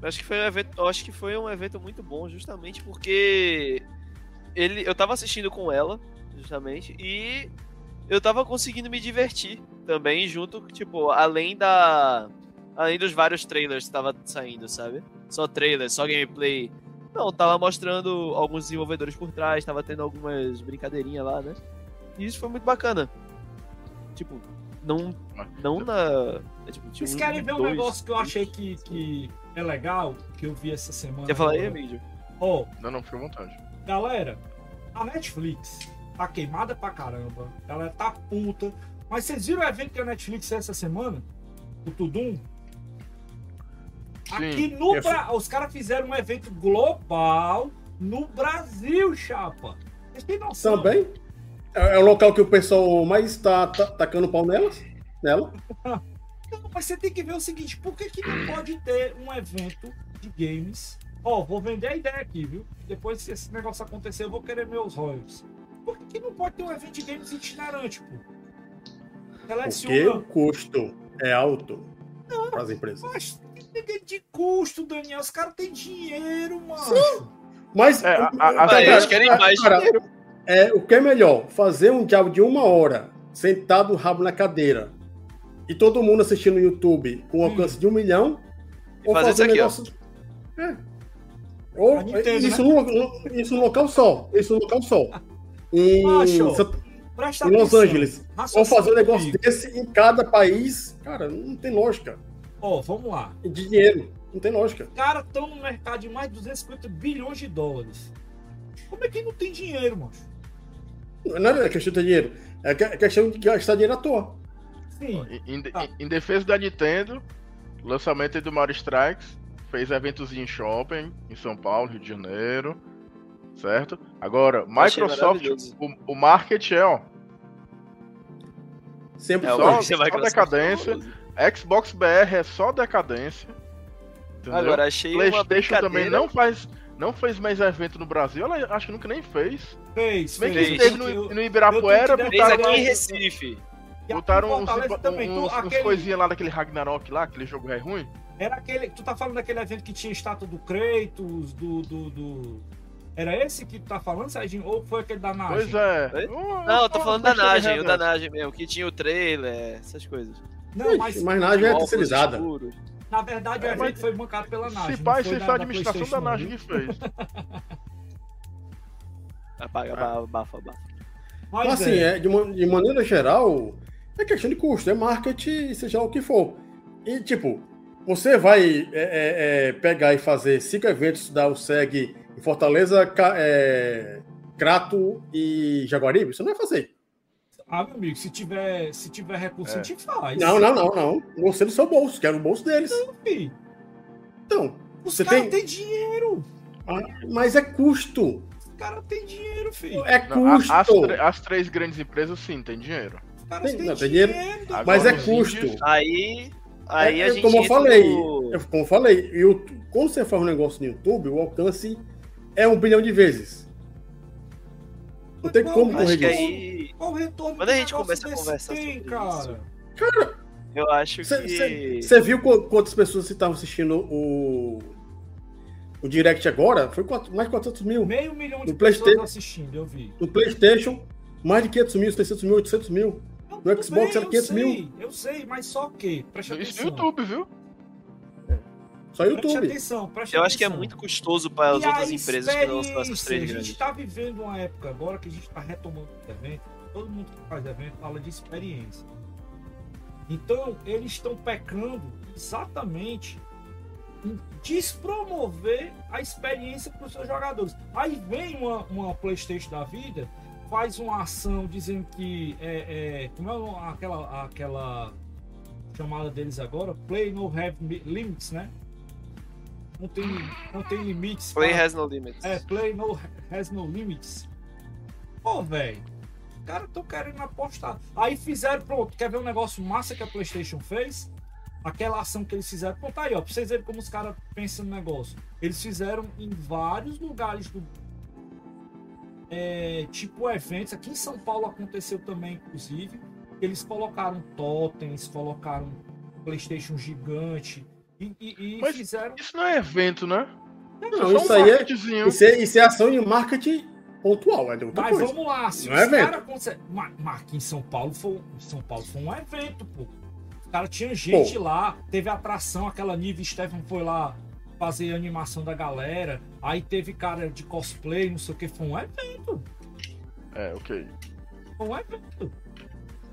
Eu acho que foi um evento, acho que foi um evento muito bom, justamente porque ele, eu tava assistindo com ela, justamente, e eu tava conseguindo me divertir também, junto, tipo, além da. Além dos vários trailers que tava saindo, sabe? Só trailer, só gameplay. Não, tava mostrando alguns desenvolvedores por trás, tava tendo algumas brincadeirinhas lá, né? E isso foi muito bacana. Tipo, não. Não na. é, tipo,
Vocês
um,
querem ver um
dois,
negócio que eu achei que, que é legal, que eu vi essa semana?
Quer falar aí? Emílio?
Ó,
Não, não, fica à vontade.
galera, a Netflix tá queimada pra caramba. Ela tá puta Mas vocês viram o evento que a Netflix fez essa semana? O Tudum? Aqui no
Eu
Brasil, os caras fizeram um evento global no Brasil, chapa. Vocês têm noção?
Também. É, é o local que o pessoal mais está tá, tacando pau nelas, nela.
Não, mas você tem que ver o seguinte, por que, que não pode ter um evento de games? Ó, vou vender a ideia aqui, viu? Depois, se esse negócio acontecer, eu vou querer meus royalties. Por que, não pode ter um evento de games itinerante, pô?
Porque o
Seleciona.
custo é alto para as empresas.
Mas tem que de custo, Daniel. Os caras têm dinheiro, mano.
Mas
É, a- a-
Tá,
eles querem mais
cara,
dinheiro.
É, o que é melhor? Fazer um diabo de uma hora, sentado o rabo na cadeira, e todo mundo assistindo no YouTube com um alcance de um milhão,
E
ou
fazer
fazer um
isso aqui, ó.
negócio. É. Ou,
Nintendo,
isso,
né?
no- isso no local só. Isso no local só. Em,
Macho,
Santa-
Presta
em Los
atenção.
Angeles. Ou
Raciocínio
fazer um negócio
comigo.
desse em cada país. Cara, não tem lógica.
Ó, vamos lá.
De dinheiro. Não tem lógica.
Os caras estão no mercado de mais de 250 bilhões de dólares. Como é que não tem dinheiro, mano?
Não é questão de ter dinheiro. É que- é questão de gastar dinheiro à toa.
Sim.
Em, em-
Ah.
em defesa da Nintendo, lançamento do Mario Strikes, fez eventos em shopping, em São Paulo, Rio de Janeiro, certo? Agora, Microsoft, o, o market é, ó,
Sempre
É,
só.
só-
Microsoft Microsoft
decadência.
famoso.
Xbox BR é só decadência. entendeu?
Agora, achei uma
PlayStation também não faz, não fez mais evento no Brasil, ela acho que nunca nem fez.
Fez,
bem que
fez.
fez.
teve no,
Eu-
no Ibirapuera,
que
Fez
botaram,
aqui em Recife.
botaram uns,
também, tu-
uns, uns
aquele-
coisinhas lá daquele Ragnarok lá, aquele jogo é ruim.
Era aquele. Tu tá falando daquele evento que tinha estátua do Kratos, do. do, do- Era esse que tu tá falando, Serginho? Ou foi aquele da Nagem?
Pois é.
Não, eu tô falando da Nagem, o da. Nagem mesmo, que tinha o trailer, essas coisas.
Não, mas
Mas Nagem é terceirizada.
na verdade o
É,
evento foi bancado pela Nagem.
Se pai, se
da-
a
da
administração da
PlayStation,
Nagem
não,
que fez.
Apaga, abafa, abafa, abafa.
Mas
Mas assim, é, de, uma- de maneira geral, é questão de custo, é marketing, seja o que for. E, tipo, você vai é, é, é, pegar e fazer cinco eventos da USEG Fortaleza, é, Crato e Jaguaribe? Você não vai fazer.
Ah, meu amigo, se tiver, se tiver recurso,
É.
a gente faz.
Não, não, não, não. Você do seu bolso, quero o bolso deles.
Filho,
Então,
Os
Você
caras
tem-
têm dinheiro.
mas é custo.
Os caras têm dinheiro, filho.
É
Não,
custo.
as, as três grandes empresas, sim, tem dinheiro.
Os caras
Tem-
têm
não, tem
dinheiro.
Agora,
Mas é custo.
índios-
Aí, aí
É,
a
é
gente
como eu falei,
no-
eu- como eu falei, eu- quando você faz um negócio no YouTube, o alcance é um bilhão de vezes. Não tem como correr disso.
aí.
Qual o retorno
Quando a gente começa a conversar
tem,
sobre
cara?
isso. Eu acho que.
Você viu qu- quantas pessoas estavam assistindo o, o Direct agora? Foi quatro- mais de 400 mil.
Meio milhão de
No
pessoas
PlayStation-
assistindo, eu vi.
No PlayStation, mais de 500 mil, 600 mil, 800 mil.
Não,
No Xbox era
eu
500
sei,
mil.
Eu sei, mas só que, presta
Isso no YouTube, viu?
Só
Preste
YouTube.
atenção, preste
Eu acho que é muito custoso para as
E
outras empresas que não são essas três
A gente
grandes.
está vivendo uma época agora que a gente está retomando o evento. Todo mundo que faz evento fala de experiência. Então, eles estão pecando exatamente em despromover a experiência para os seus jogadores. Aí vem uma, uma PlayStation da vida, faz uma ação dizendo que é, é como é aquela, aquela chamada deles agora? Play no have mi- limits, né? Não tem, não tem limites.
Play
para-
has no limits.
é, Play no, has no limits. Pô, velho. Caras estão querendo apostar. Aí fizeram, pronto. Quer ver um negócio massa que a PlayStation fez? Aquela ação que eles fizeram. Pronto, aí, ó. Pra vocês verem como os caras pensam no negócio. Eles fizeram em vários lugares do. É, tipo eventos. Aqui em São Paulo aconteceu também, inclusive. Eles colocaram totens, colocaram PlayStation gigante. E, e- e
Mas-
fizeram.
Isso não é evento, né?
Não,
Só
isso
um
aí é, isso, é, isso é ação de marketing pontual. É de outra
Mas
coisa.
vamos lá, se
Não
os
é
caras conseguem. Mas aqui em São Paulo foi, São Paulo foi um evento, pô. Os caras tinha gente lá, teve atração, aquela Nive Stefan foi lá fazer a animação da galera. Aí teve cara de cosplay, não sei o que. Foi um evento.
É, ok.
Foi um evento.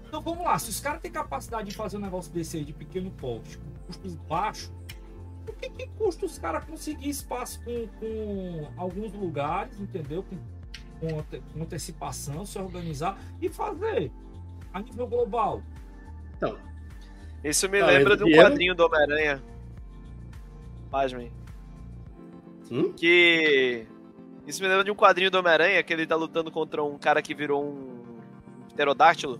Então vamos lá, se os caras têm capacidade de fazer um negócio desse aí de pequeno porte, com custos baixos, por que, que custa os caras conseguir espaço com, com alguns lugares, entendeu? Com, com com antecipação, se organizar e fazer. a nível global.
Então,
Isso me
Tá,
lembra
lembra
de um
dinheiro?
quadrinho do Homem-Aranha. Pasmem.
Hum?
Que. Isso me lembra de um quadrinho do Homem-Aranha que ele tá lutando contra um cara que virou um pterodáctilo.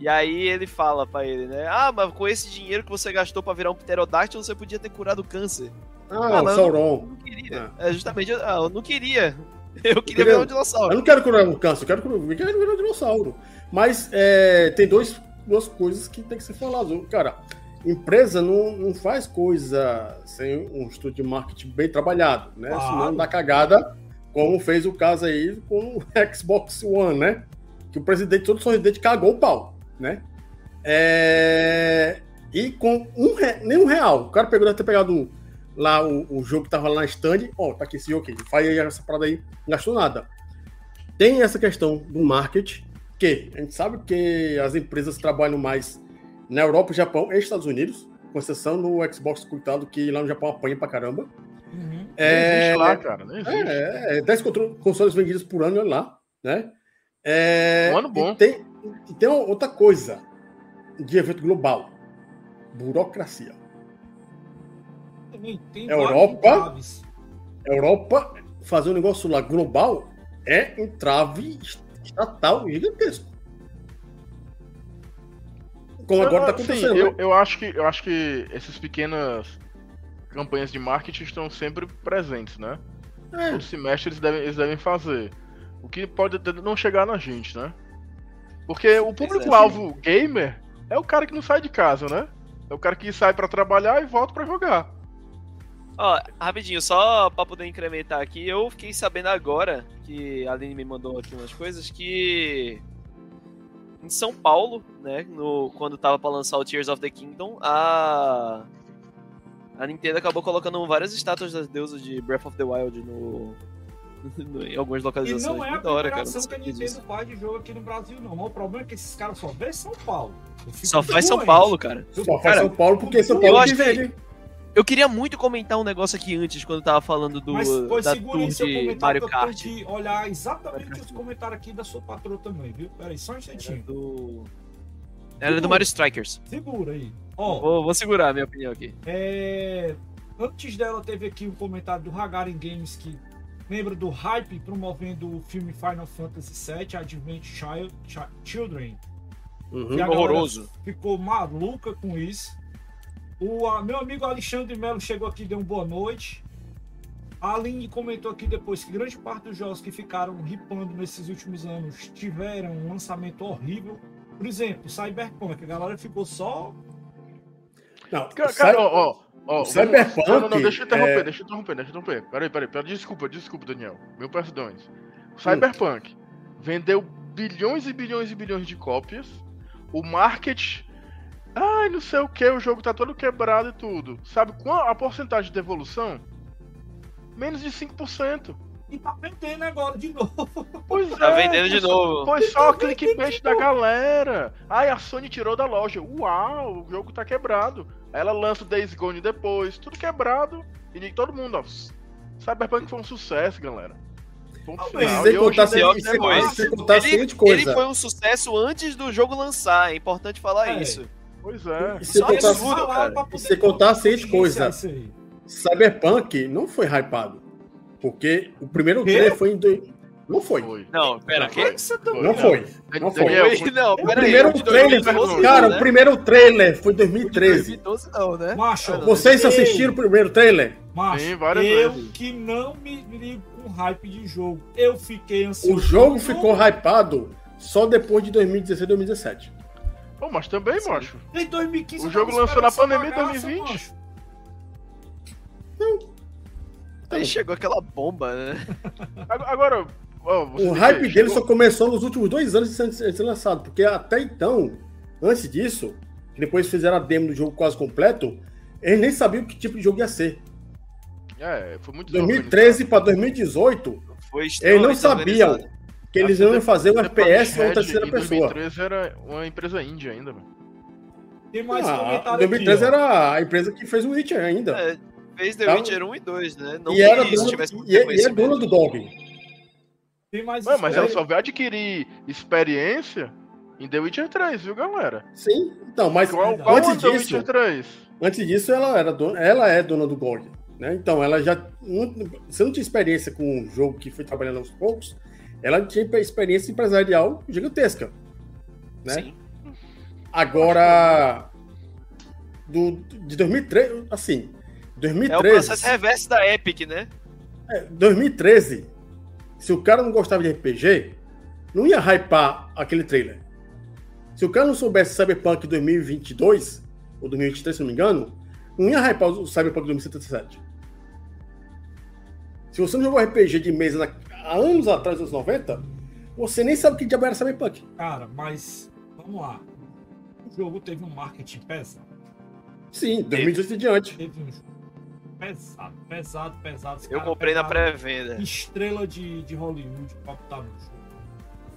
E aí ele fala pra ele, né? Ah, mas com esse dinheiro que você gastou pra virar um pterodáctilo, você podia ter curado o câncer.
ah,
Ah,
o
não.
Sauron.
Eu não queria. É justamente, ah, eu não queria. Eu queria virar um
Eu
dinossauro.
não quero curar o câncer, eu quero, curar, eu quero virar um dinossauro. Mas é, tem dois, duas coisas que tem que ser faladas. Cara, empresa não, não faz coisa sem um estudo de marketing bem trabalhado, né?
Claro.
Senão dá cagada, como fez o caso aí com o Xbox One, né? Que o presidente todo sorridente cagou o pau, né? É, E com um re- nem um real. O cara pegou, deve ter pegado um- lá o, o jogo que tava lá na stand. Ó, tá aqui esse jogo aqui. Faz aí essa parada aí. Não gastou nada. Tem essa questão do marketing, que a gente sabe que as empresas trabalham mais na Europa, Japão e Estados Unidos, com exceção no Xbox, coitado, que lá no Japão apanha pra caramba.
Uhum.
É,
existe lá, cara. Nem existe.
é, é 10 contro- consoles vendidos por ano, olha lá, né? É,
Um ano bom.
E tem, e tem outra coisa de evento global: burocracia.
Tem, tem
Europa? Europa fazer um negócio lá global é entrave estatal gigantesco. Como agora tá
Sim,
acontecendo.
eu,
né?
eu acho que eu acho que essas pequenas campanhas de marketing estão sempre presentes, né?
É,
Todo semestre eles devem, eles devem fazer. O que pode até não chegar na gente, né? Porque o público-alvo gamer é o cara que não sai de casa, né? É o cara que sai pra trabalhar e volta pra jogar.
Ó, rapidinho, só pra poder incrementar aqui, eu fiquei sabendo agora que a Aline me mandou aqui umas coisas que em São Paulo, né, no, quando tava pra lançar o Tears of the Kingdom, a a Nintendo acabou colocando várias estátuas das deusas de Breath of the Wild no- em algumas
E
localizações.
não é a
Muito da hora,
primeira
cara.
ação que a Nintendo faz de jogo aqui no Brasil, não. Mas o problema é que esses caras só vê São Paulo.
Só faz São. Paulo, cara.
Só faz São Paulo porque São
eu
Paulo
acho
que vende.
Eu queria muito comentar um negócio aqui antes, quando eu tava falando do
Mas, pois,
da tour
aí seu
de
comentário
Mario
que eu tenho
Kart.
que olhar exatamente os comentários aqui da sua patroa também, viu? Pera aí, só um
Era
instantinho.
do... Era do Mario Strikers.
Segura aí. Ó,
Vou, vou segurar a minha opinião aqui.
é... Antes dela teve aqui um comentário do Hagaren Games que lembra do hype promovendo o filme Final Fantasy VII Advent Child, Chi- Children.
Uhum.
E a galera
Horroroso.
ficou maluca com isso. O a- meu amigo Alexandre Melo chegou aqui e deu uma boa noite. A Aline comentou aqui depois que grande parte dos jogos que ficaram ripando nesses últimos anos tiveram um lançamento horrível. Por exemplo, Cyberpunk, a galera ficou só.
Não,
Cara, cara, ó, ó, ó.
o Cyberpunk,
Não, não, não, deixa eu interromper,
é-
deixa eu interromper, deixa eu interromper. Peraí, peraí, peraí. Desculpa, desculpa, Daniel. Meu perdões. Cyberpunk vendeu bilhões e bilhões e bilhões de cópias. O market. Ai, não sei o que, o jogo tá todo quebrado e tudo. Sabe qual a porcentagem de devolução? Menos de 5%.
E tá vendendo agora de novo.
Pois
Tá
é,
vendendo de novo.
Foi só clickbait da galera. Ai, a Sony tirou da loja. Uau, o jogo tá quebrado. Ela lança o Days Gone depois, tudo quebrado. E todo mundo, ó. Cyberpunk foi um sucesso, galera. Ponto
Ah,
final. E hoje
contar,
em dia-
sem, sem,
depois.
sem contar a
Ele, ele foi um sucesso antes do jogo lançar, é importante falar
É.
isso.
Pois é.
E sem
Só
contar,
tudo, cara.
pra
E sem contar a seguinte coisa.
isso aí.
Cyberpunk não foi hypado. Porque o primeiro
Quê?
trailer foi em. dois- Não foi.
Não, pera,
Não
que?
Não foi. Não foi.
Não,
O primeiro
de
trailer,
2012,
cara,
né?
o primeiro trailer foi em
O de
2013.
2012 não, né?
Macho,
não.
Vocês assistiram o primeiro trailer?
Macho,
Sim, várias
eu
vezes.
que não me ligo com hype de jogo. Eu fiquei ansioso.
O jogo ficou hypado só depois de 2016 2017.
Pô, mas também,
Sim.
macho.
Em 2015
O jogo lançou na pandemia em
bagaça,
2020.
Macho.
Aí chegou aquela bomba, né?
Ag- Agora, você
O hype dele
chegou-
só começou nos últimos dois anos de ser, lançado. Porque até então, antes disso, depois fizeram a demo do jogo quase completo, eles nem sabiam que tipo de jogo ia ser.
É, foi muito
2013 para 2018,
Foi
eles não sabiam que eles iam fazer um FPS na terceira pessoa.
2013 era uma empresa índia ainda, mano.
Tem mais
Ah,
comentário
2013
aqui,
era a empresa que fez o Witcher ainda.
É, fez The
Tá.
Witcher 1 e 2, né? Não
e, era
isso muito
e, e é
reconhecimento.
dona do Dog.
Tem mais
Ué, mas ela só vai adquirir experiência Em The Witcher 3, viu, galera?
Sim, então, mas
Qual, qual
antes
The
disso,
Witcher 3?
antes disso ela era dona, ela é dona do GOG, né? Então ela já não, você não tinha experiência com um jogo que foi trabalhando aos poucos, ela tinha experiência empresarial gigantesca, né?
Sim.
Agora do de 2013, assim,
É o
2013,
processo reverso da Epic, né?
é, 2013, se o cara não gostava de RPG, não ia hypar aquele trailer. Se o cara não soubesse Cyberpunk 2022 ou 2023, se não me engano, não ia hypar o Cyberpunk 2077. Se você não jogou RPG de mesa na- há anos atrás, nos 90, você nem sabe o que diabo era Cyberpunk.
Cara, mas vamos lá. O jogo teve um marketing pesado.
Sim, 2018 em diante.
Teve um jogo pesado, pesado, pesado.
Eu comprei na pré-venda.
Estrela de, de Hollywood pra botar no jogo.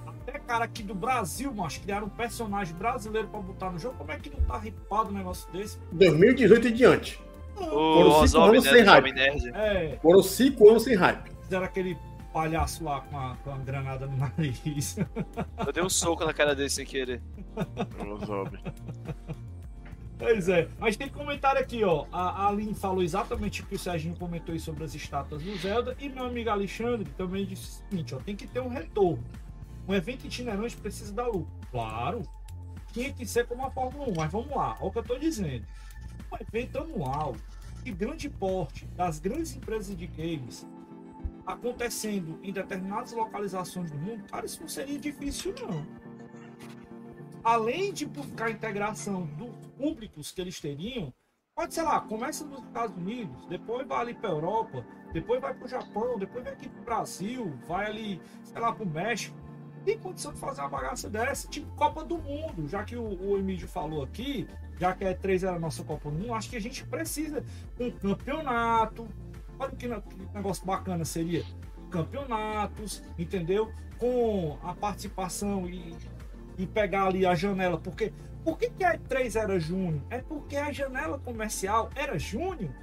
Até cara aqui do Brasil, mas criaram um personagem brasileiro pra botar no jogo. Como é que não tá ripado um negócio desse?
2018 em diante.
Não.
Foram cinco
Ozob,
anos
né?
sem hype.
Nerd.
É,
Foram cinco anos sem hype.
fizeram aquele palhaço lá com a, com a granada no nariz.
Eu dei um soco na cara dele sem querer.
Ozob.
Pois é, mas tem comentário aqui, ó. A Aline falou exatamente o que o Serginho comentou sobre as estátuas do Zelda. E meu amigo Alexandre também disse o seguinte, ó. Tem que ter um retorno. Um evento itinerante precisa dar lucro. Claro, tinha que ser como a Fórmula 1, mas vamos lá, olha o que eu tô dizendo. Um evento anual de grande porte das grandes empresas de games acontecendo em determinadas localizações do mundo, cara, isso não seria difícil, não além de buscar a integração dos públicos que eles teriam, pode, sei lá, começa nos Estados Unidos, depois vai ali para Europa, depois vai para o Japão, depois vem aqui para o Brasil, vai ali, sei lá, para o México. Tem condição de fazer uma bagaça dessa, tipo Copa do Mundo, já que o, o Emílio falou aqui, já que é 3 era a nossa Copa do Mundo, acho que a gente precisa um campeonato. Olha que, que negócio bacana seria. Campeonatos, entendeu? Com a participação e, e pegar ali a janela. Porque por que, que a E3 era junho? É porque a janela comercial era junho.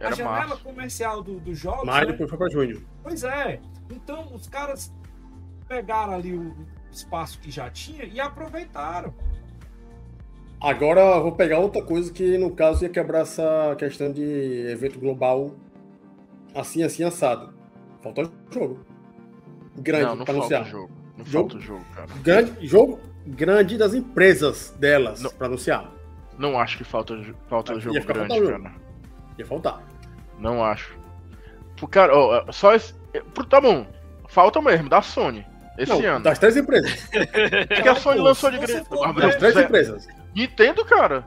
a
Era
janela
março.
comercial do- dos jogos.
Mas
né?
depois foi pra junho.
Pois é. Então os caras pegaram ali o espaço que já tinha e aproveitaram.
Agora eu vou pegar outra coisa que, no caso, ia quebrar essa questão de evento global assim, assim, assado. Falta jogo. Grande
Não, não
pra
falta
anunciar.
jogo. Não
Jogo?
falta jogo, cara.
Grande, jogo grande das empresas delas
Não.
pra anunciar.
Não acho que falta, falta
Ia
jogo grande,
faltando
cara.
Ia faltar.
Não acho. Cara, ó, só esse. é, Tá bom. Falta mesmo, da Sony. Esse
Não,
ano.
das três empresas.
O que a Sony lançou de grande.
Das
Zé-
três empresas.
Nintendo, cara.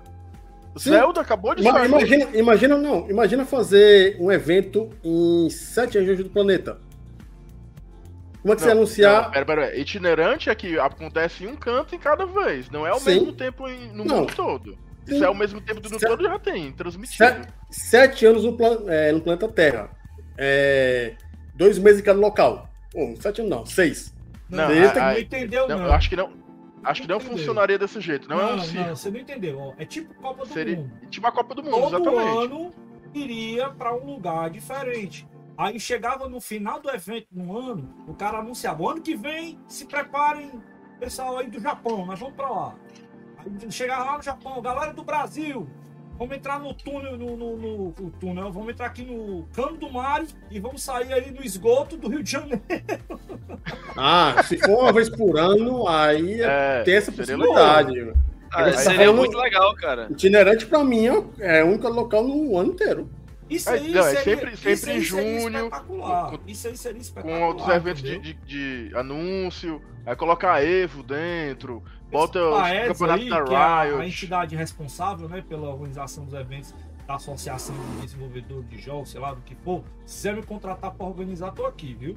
Sim.
Zelda acabou de
Ima-
sair.
Imagina, imagina, não. Imagina fazer um evento em sete regiões do planeta. Como é que você
Não,
anunciar?
não, pera, pera, pera. Itinerante é que acontece em um canto em cada vez. Não é ao
Sim.
mesmo tempo em- no
Não.
mundo todo.
Sim.
Isso é ao mesmo tempo do mundo todo já tem, transmitido.
Se- sete anos no, plan- é, no planeta Terra. É, dois meses em cada local. Pô, sete anos não, seis.
Não,
você
a-
não entendeu,
Não,
não.
eu acho que não. Acho que não
Entendeu.
funcionaria desse jeito. Não, é um
não,
circo.
você não entendeu. É tipo Copa do
Seria
Mundo.
tipo a Copa do Mundo,
Todo
exatamente.
ano iria para um lugar diferente. Aí chegava no final do evento, no ano, o cara anunciava: o ano que vem, se preparem, pessoal aí do Japão, nós vamos para lá. Aí chegava lá no Japão, galera do Brasil, vamos entrar no túnel, no, no, no- no túnel, vamos entrar aqui no Cano do Mário e vamos sair aí no esgoto do Rio de Janeiro.
Ah, se for uma vez por ano, aí
É,
tem essa
seria
possibilidade.
Ah,
Agora, você tá
seria muito legal, cara.
Itinerante pra mim é é o único local no ano inteiro.
Isso
É,
aí
é
seria,
sempre-
isso
sempre
aí
em
seria
junho,
espetacular.
com-
Isso aí seria
Com
espetacular.
outros eventos de, de- de anúncio, aí colocar Evo dentro, bota o
a
campeonato
aí,
da
que é a, a
Riot.
entidade responsável né, pela organização dos eventos da Associação de Desenvolvedores de Jogos, sei lá do que for, se quiser me contratar para organizar, tô aqui, viu?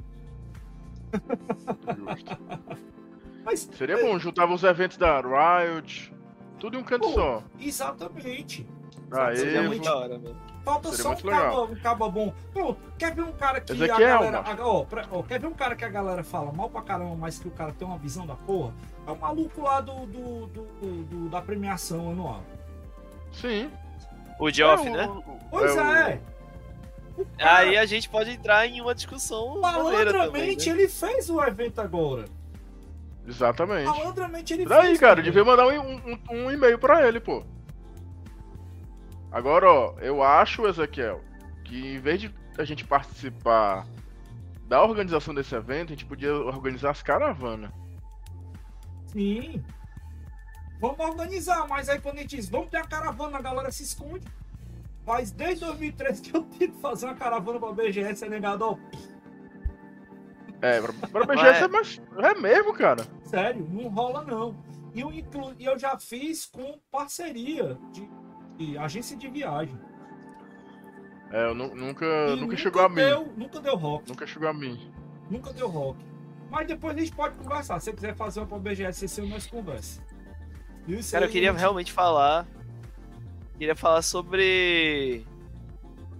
Justo.
Mas
Seria bom, juntava os eventos da Riot, tudo em um canto
Pô,
só.
exatamente.
Aí,
Seria muito da hora, velho.
Falta
Seria
só um caba, um caba bom. Pronto, quer ver um cara que a
Ezequiel,
galera. a- ó, pra- ó, quer ver um cara que a galera fala mal pra caramba, mas que o cara tem uma visão da porra? É o maluco lá do, do- do- do- da premiação anual.
Sim.
O Geoff,
É
né?
o-
Pois é. O cara-
Aí a gente pode entrar em uma discussão maneira também,
Malandramente
né?
ele fez o evento agora.
Exatamente.
Malandramente ele
Daí,
fez,
cara,
também.
devia mandar um, um- um e-mail pra ele, pô. Agora, ó, eu acho, Ezequiel, que em vez de a gente participar da organização desse evento, a gente podia organizar as caravanas.
Sim. Vamos organizar, mas aí quando a gente diz, vamos ter a caravana, a galera se esconde. Faz desde 2013 que eu tento fazer uma caravana pra BGS, é negado, ó.
É, pra, pra BGS é, mais, é mesmo, cara.
Sério, não rola não. E eu, inclu... e eu já fiz com parceria de, de agência de viagem.
É, eu nu- nunca,
E
nunca chegou a mim.
deu, Nunca deu rock.
Nunca chegou a mim.
Nunca deu rock. Mas depois a gente pode conversar. Se você quiser fazer uma pra BGS, esse ano nós conversa. Isso
Cara,
aí,
eu queria
gente-
realmente falar. Queria falar sobre.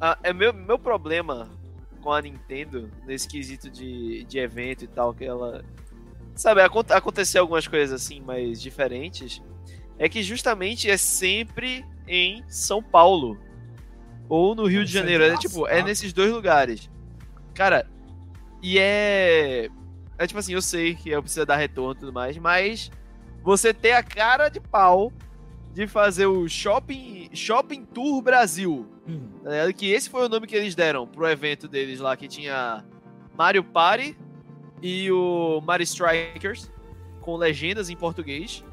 Ah, é meu, meu problema com a Nintendo nesse quesito de, de evento e tal, que ela. Sabe, acon- aconteceu algumas coisas assim mais diferentes. É que justamente é sempre em São Paulo. Ou no Rio de Janeiro. É tipo, é nesses dois lugares. Cara, e é. É tipo assim, eu sei que eu preciso dar retorno e tudo mais, mas você ter a cara de pau de fazer o Shopping, Shopping Tour Brasil.
Hum.
tá? Que esse foi o nome que eles deram pro evento deles lá, que tinha Mario Party e o Mario Strikers, com legendas em português,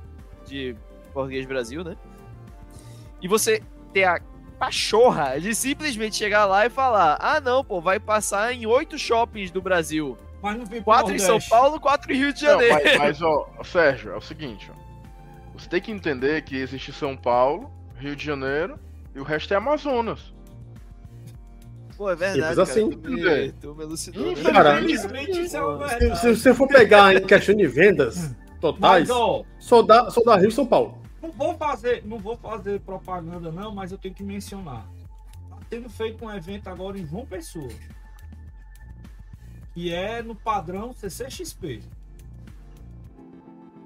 de português Brasil, né? E você ter a pachorra de simplesmente chegar lá e falar: ah, não, pô, vai passar em oito shoppings do Brasil.
Mas não vem
Quatro em São. Paulo, quatro em Rio de
Não,
Janeiro.
mas, mas, ó, Sérgio, é o seguinte, ó. Você tem que entender que existe São Paulo, Rio de Janeiro e o resto é Amazonas.
Pô, é verdade,
Simples
cara.
assim.
Tu me, tu né?
Infelizmente, isso é uma
Se,
verdade.
se você for pegar em questão de vendas totais,
Mas, ó,
só dá, só dá Rio e São Paulo.
Não vou fazer, não vou fazer propaganda não, mas eu tenho que mencionar. Tá tendo feito um evento agora em João Pessoa. Que é no padrão CCXP.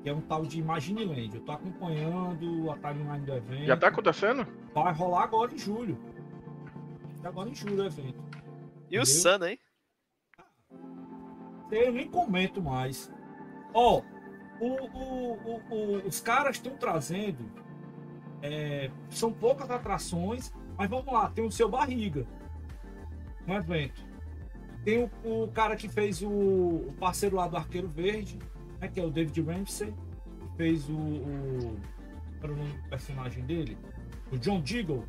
Que é um tal de Imagine Land. Eu tô acompanhando a timeline do evento.
Já tá acontecendo?
Vai rolar agora em julho. Agora em julho o evento.
E o
Entendeu?
Sana, hein?
Eu nem comento mais. Ó, o- o- o- o- os caras estão trazendo. é, são poucas atrações, mas vamos lá, tem o seu barriga no evento. Tem o, cara que fez o, parceiro lá do Arqueiro Verde, né, que é o David Ramsey, que fez o. o era o nome do personagem dele? O John Deagle.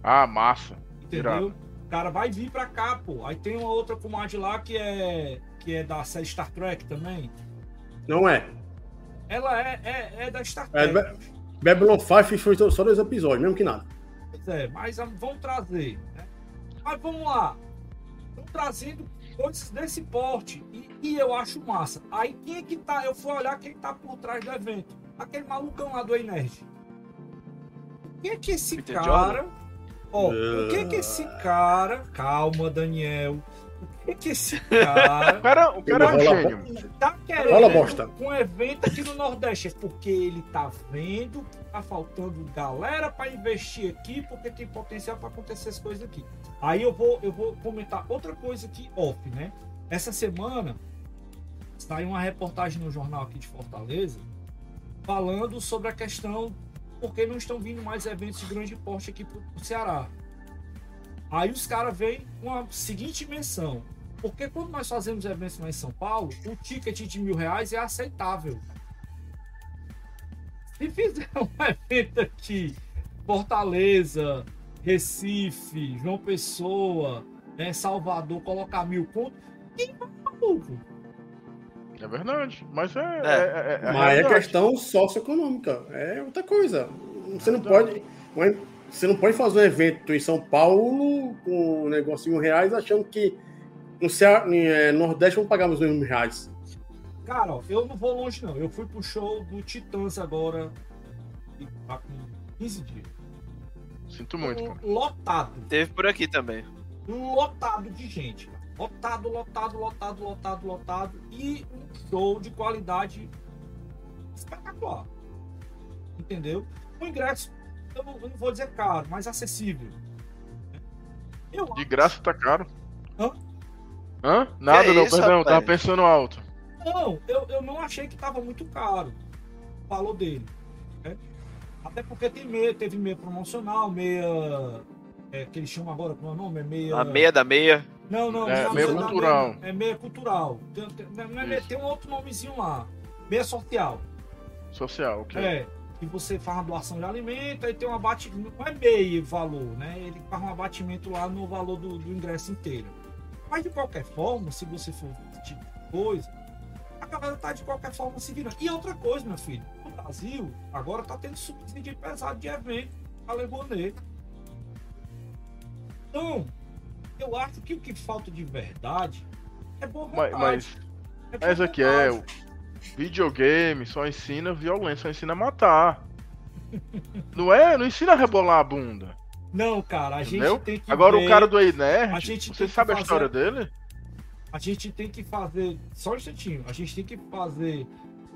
Ah, massa.
Entendeu?
Irado.
O cara vai vir pra cá, pô. Aí tem uma outra comadre lá que é que é da série Star Trek também.
Não é.
Ela é, é, é da Star
É,
Trek.
Babylon 5 foi só dois episódios, mesmo que nada.
Pois é, mas ah, vão trazer. né? Mas vamos lá. Estão trazendo coisas desse porte. E, e eu acho massa. Aí quem é que tá? Eu fui olhar quem tá por trás do evento. Aquele malucão lá do Ei Nerd. Quem é que esse
Peter
cara. Ó, o que é que
Ah.
esse cara. Calma, Daniel. O que é que esse cara.
O cara, o cara é um gênio.
tá querendo um evento aqui no Nordeste. É porque ele tá vendo que tá faltando galera para investir aqui, porque tem potencial para acontecer as coisas aqui. Aí eu vou, eu vou comentar outra coisa aqui off, né? Essa semana saiu uma reportagem no jornal aqui de Fortaleza falando sobre a questão porque não estão vindo mais eventos de grande porte aqui pro, pro Ceará. Aí os caras vêm com a seguinte menção. Porque quando nós fazemos eventos lá em São Paulo, o ticket de mil reais é aceitável. Se fizer um evento aqui, Fortaleza, Recife, João Pessoa, né, Salvador, colocar mil conto, quem vai maluco?
É verdade. Mas é.
É.
é, é, é
Mas é questão socioeconômica. É outra coisa. Você não pode. Você não pode fazer um evento em São Paulo com um negocinho reais achando que no Ceará, eh, Nordeste vão pagar os mesmos reais.
Cara, ó, eu não vou longe não. Eu fui pro show do Titãs agora, tá com 15 dias.
Sinto muito, cara.
Lotado.
Teve por aqui também.
lotado de gente. cara. Lotado, lotado, lotado, lotado, lotado. E um show de qualidade espetacular. Entendeu? O ingresso, eu não, eu não vou dizer caro, mas acessível. Eu
De graça tá caro.
Hã?
Hã? Nada
Que
não,
isso,
perdão,
rapaz?
tava pensando alto.
Não, eu, eu não achei que tava muito caro o valor dele. né? Até porque tem meia, teve meia promocional, meia. É, que eles chamam agora, como é o nome? É meia.
A meia da meia.
Não, não,
É,
não,
meia
não,
cultural.
não, É meia cultural. Tem, tem- não é meia- tem um outro nomezinho lá. Meia social.
Social, ok.
É. E você faz uma doação de alimento, aí tem um abatimento. Não é meio valor, né? Ele faz um abatimento lá no valor do, do ingresso inteiro. Mas de qualquer forma, se você for tipo coisa, a galera tá de qualquer forma se virando. E outra coisa, meu filho, no Brasil, agora tá tendo subsídio pesado de evento a Legonet. Então, eu acho que o que falta de verdade é boa
Mas,
vontade.
mas
é boa
essa aqui é o videogame, só ensina violência, só ensina a matar. Não é? Não ensina a rebolar a bunda.
Não, cara, a gente
Entendeu?
tem que
Agora
ver-
o cara do Ei Nerd,
a gente
você sabe a
fazer-
história dele?
A gente tem que fazer, só um instantinho, a gente tem que fazer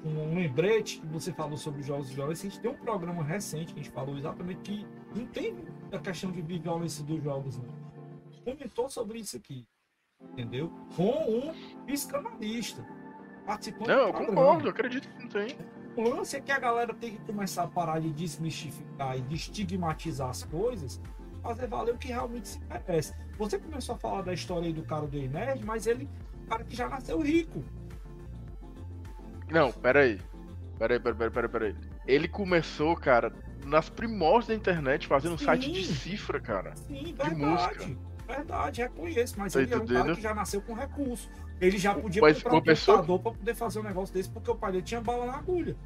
um lembrete que você falou sobre os jogos de violência. A gente tem um programa recente que a gente falou exatamente que não tem a questão de violência dos jogos, não. Comentou sobre isso aqui, entendeu? Com um psicanalista. Participando
Não, eu concordo, eu acredito que não tem.
O lance é que a galera tem que começar a parar de desmistificar e de estigmatizar as coisas, fazer valer o que realmente se merece. Você começou a falar da história aí do cara do Nerd, mas ele, o cara que já nasceu rico.
Não, peraí. Peraí, peraí, peraí, peraí, peraí. Ele começou, cara, nas primórdias da internet, fazendo um site de cifra, cara.
Sim,
música.
verdade. Verdade, reconheço, mas
Tá
ele é um cara que já nasceu com recurso. Ele já podia
Mas
comprar um
começou-
computador para poder fazer um negócio desse, porque o pai dele tinha bala na agulha.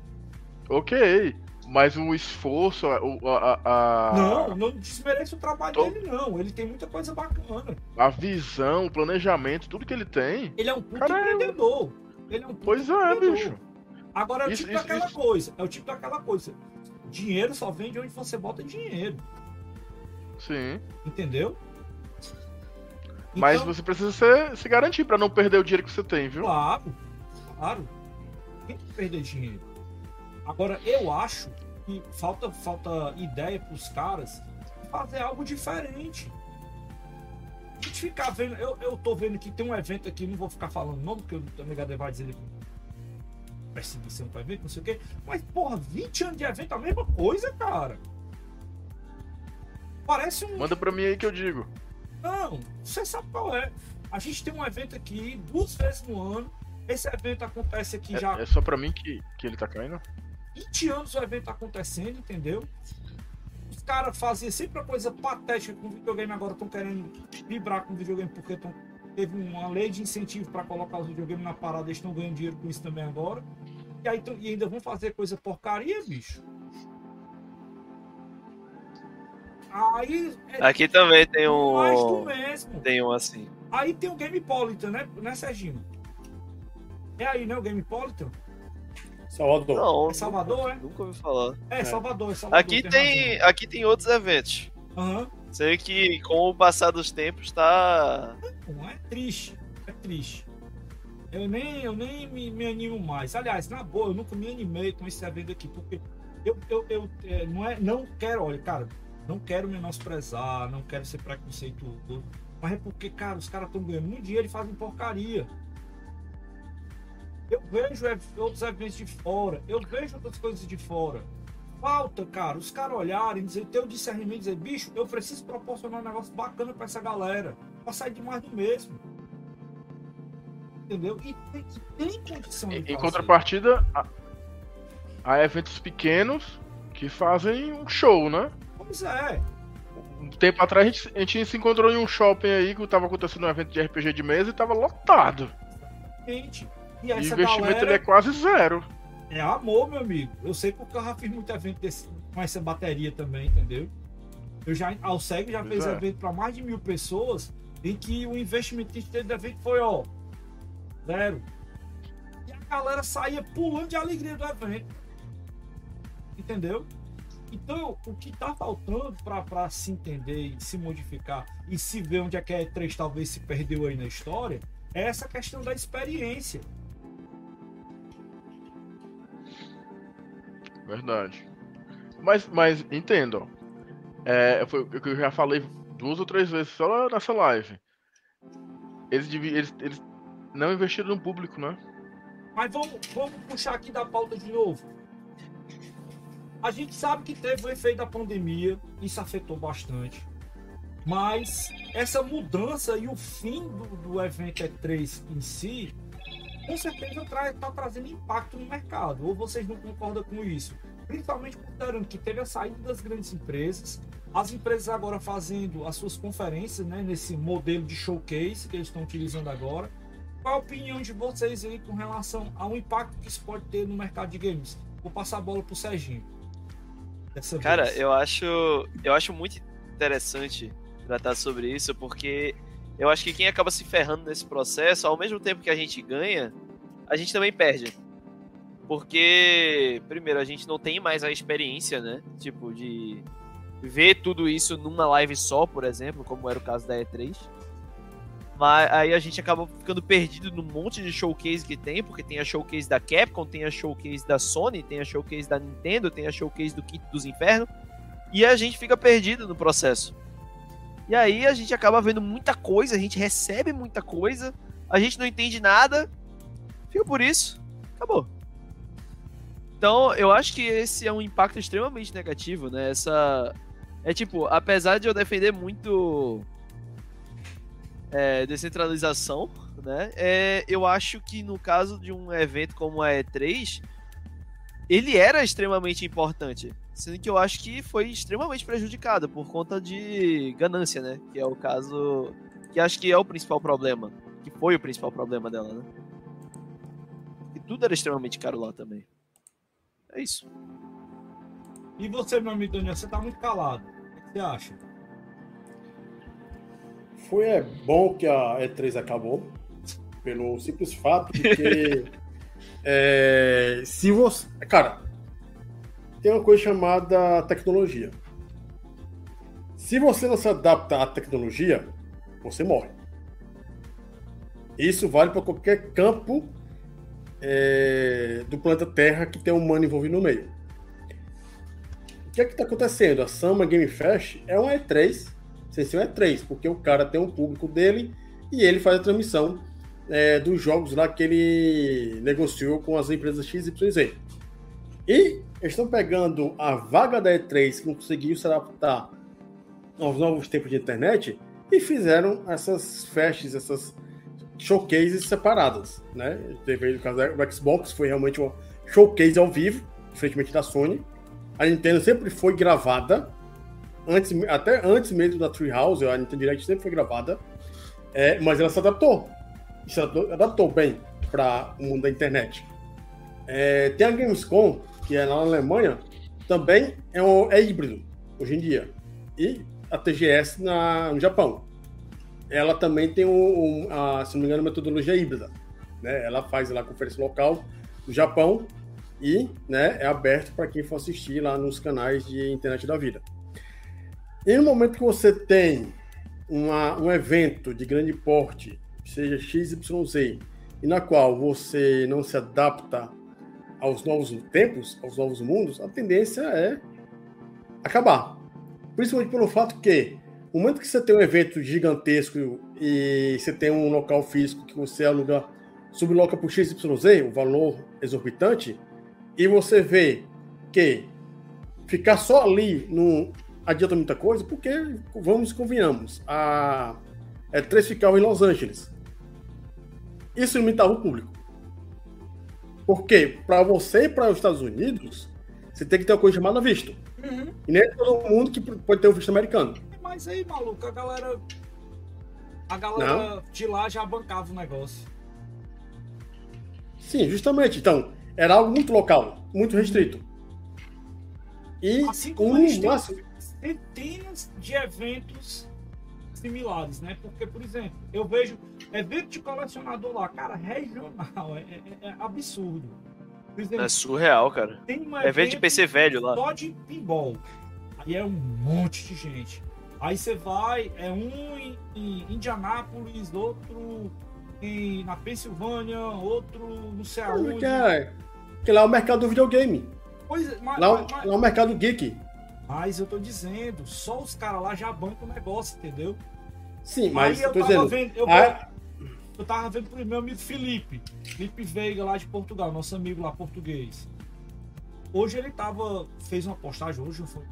Ok, mas o esforço, a, a, a,
Não, não desmerece o trabalho
Tô-
dele, não. Ele tem muita coisa bacana.
a visão, o planejamento, tudo que ele tem.
Ele é um puto
é-
empreendedor. Ele é um puto
Pois é, bicho.
Agora é o
Isso-
tipo
isso-
daquela
isso-
coisa. É o tipo daquela coisa. Dinheiro só vem de onde você bota dinheiro.
Sim.
Entendeu?
Mas
Então,
você precisa se, se garantir pra não perder o dinheiro que você tem, viu?
Claro, claro. Tem que perder dinheiro. Agora, eu acho que falta, falta ideia pros caras fazer algo diferente. A gente ficar vendo. Eu, eu tô vendo que tem um evento aqui, não vou ficar falando o nome, porque o Megadeth vai dizer que perseguição pra evento, não sei o quê. Mas, porra, 20 anos de evento, a mesma coisa, cara. Parece um.
Manda pra mim aí que eu digo.
Não, você sabe qual é. A gente tem um evento aqui duas vezes no ano. Esse evento acontece aqui já
É, é só pra mim que, que ele tá caindo?
20 anos o evento tá acontecendo, entendeu? Os caras faziam sempre uma coisa patética com videogame, agora estão querendo vibrar com videogame porque tão, teve uma lei de incentivo para colocar os videogames na parada, eles estão ganhando dinheiro com isso também agora. E, aí, e ainda vão fazer coisa porcaria, bicho. Aí é
Aqui também tem
mais do
um.
mesmo.
Tem um assim.
Aí tem o Gamepolitan, né, né Serginho? É aí, né, o Gamepolitan?
Salvador.
Não,
É Salvador, é?
nunca ouvi falar.
É, Salvador, é Salvador.
Aqui tem, aqui tem outros eventos.
Aham.
Sei que com o passar dos tempos tá.
Não é triste, é triste. Eu nem, eu nem me, me animo mais. Aliás, na boa, eu nunca me animei com esse evento aqui, porque eu, eu, eu é, não, é, não quero, olha, cara, não quero menosprezar, não quero ser preconceituoso, mas é porque, cara, os caras estão ganhando muito dinheiro e fazem porcaria. Eu vejo outros eventos de fora, eu vejo outras coisas de fora. Falta, cara, os caras olharem, dizer, ter o discernimento dizer, bicho, eu preciso proporcionar um negócio bacana pra essa galera pra sair de mais do mesmo. Entendeu? E tem, tem condição de
Em, contrapartida, há eventos pequenos que fazem um show, né?
Pois é.
Um tempo atrás a gente, a gente se encontrou em um shopping aí que tava acontecendo um evento de RPG de mesa e tava lotado.
Gente. E
E o
essa
investimento
galera
é quase zero.
é amor, meu amigo. Eu sei porque eu já fiz muito evento desse, com essa bateria também, entendeu? Eu já, a Alceg já
Pois
fez
é.
evento para mais de mil pessoas em que o investimento que teve do evento foi, ó, zero. E a galera saía pulando de alegria do evento. Entendeu? Então, o que tá faltando para se entender e se modificar e se ver onde é que a E3 talvez se perdeu aí na história é essa questão da experiência.
Verdade. Mas, mas entendo, ó. É, foi o que eu já falei duas ou três vezes só nessa live. Eles, eles, eles não investiram no público, né?
Mas vamos, vamos puxar aqui da pauta de novo. A gente sabe que teve o efeito da pandemia, isso afetou bastante. Mas essa mudança e o fim do, do evento E3 em si, com certeza está trazendo impacto no mercado. Ou vocês não concordam com isso? Principalmente considerando que teve a saída das grandes empresas, as empresas agora fazendo as suas conferências né, nesse modelo de showcase que eles estão utilizando agora. Qual a opinião de vocês aí com relação ao impacto que isso pode ter no mercado de games? Vou passar a bola pro Serginho.
Cara, vez. eu acho, eu acho muito interessante tratar sobre isso, porque eu acho que quem acaba se ferrando nesse processo, ao mesmo tempo que a gente ganha, a gente também perde. Porque, primeiro, a gente não tem mais a experiência, né? Tipo, de ver tudo isso numa live só, por exemplo, como era o caso da E3. Mas aí a gente acaba ficando perdido num monte de showcase que tem, porque tem a showcase da Capcom, tem a showcase da Sony, tem a showcase da Nintendo, tem a showcase do Kit dos Infernos, e a gente fica perdido no processo. E aí a gente acaba vendo muita coisa, a gente recebe muita coisa, a gente não entende nada, fica por isso, acabou. Então, eu acho que esse é um impacto extremamente negativo, né? Essa. É tipo, apesar de eu defender muito é, descentralização, né? É, eu acho que no caso de um evento como a E3, ele era extremamente importante. Sendo que eu acho que foi extremamente prejudicado por conta de ganância, né? Que é o caso. Que acho que é o principal problema. Que foi o principal problema dela, né? E tudo era extremamente caro lá também. É isso.
E você, meu amigo Daniel, você tá muito calado. O que você acha?
Foi é, bom que a E3 acabou, pelo simples fato de que é, se você. Cara, tem uma coisa chamada tecnologia. Se você não se adapta à tecnologia, você morre. Isso vale para qualquer campo é, do planeta Terra que tem um humano envolvido no meio. O que é que está acontecendo? A Summer Game Fest é uma E3 Sessão é três, porque o cara tem um público dele e ele faz a transmissão é, dos jogos lá que ele negociou com as empresas XYZ. E estão pegando a vaga da E3 que não conseguiu se adaptar aos novos tempos de internet e fizeram essas festas, essas showcases separadas, né? Teve o caso do Xbox, foi realmente uma showcase ao vivo, diferentemente da Sony. A Nintendo sempre foi gravada, antes, até antes mesmo da Treehouse, a Nintendo Direct sempre foi gravada, é, mas ela se adaptou. Se adaptou bem para o mundo da internet. É, tem a Gamescom, que é na Alemanha, também é, um, é híbrido, hoje em dia. E a TGS na, no Japão. Ela também tem, um, um a, se não me engano, metodologia híbrida. Né? Ela faz lá a conferência local no Japão e né, é aberto para quem for assistir lá nos canais de internet da vida. E no momento que você tem uma, um evento de grande porte, seja XYZ, e na qual você não se adapta aos novos tempos, aos novos mundos, a tendência é acabar. Principalmente pelo fato que, no momento que você tem um evento gigantesco e você tem um local físico que você aluga, subloca por XYZ, o valor exorbitante, e você vê que ficar só ali no, adianta muita coisa, porque, vamos e convenhamos, a é, três ficava em Los Angeles. Isso limitava o público. Porque para você ir para os Estados Unidos, você tem que ter uma coisa chamada visto. Uhum. E nem é todo mundo que pode ter o visto americano.
Mas aí, maluco, a galera. A galera Não. de lá já bancava o negócio.
Sim, justamente. Então, era algo muito local, muito restrito.
E assim como um, máximo centenas de eventos similares, né? Porque, por exemplo, eu vejo evento de colecionador lá, cara, regional, é, é, é absurdo.
Exemplo, é surreal, cara. Tem um evento de PC velho lá.
Só de pinball. Aí é um monte de gente. Aí você vai, é um em, em Indianápolis, outro em, na Pensilvânia, outro não sei aonde.
Que, é, que lá é o mercado do videogame.
Pois é,
mas, lá, mas, lá é o mercado geek.
Mas eu tô dizendo, só os caras lá já bancam o negócio, entendeu?
Sim, mas eu tô dizendo. Vendo, eu,
Eu tava vendo pro meu amigo Felipe, Felipe Veiga lá de Portugal, nosso amigo lá português. Hoje ele tava, fez uma postagem hoje, foi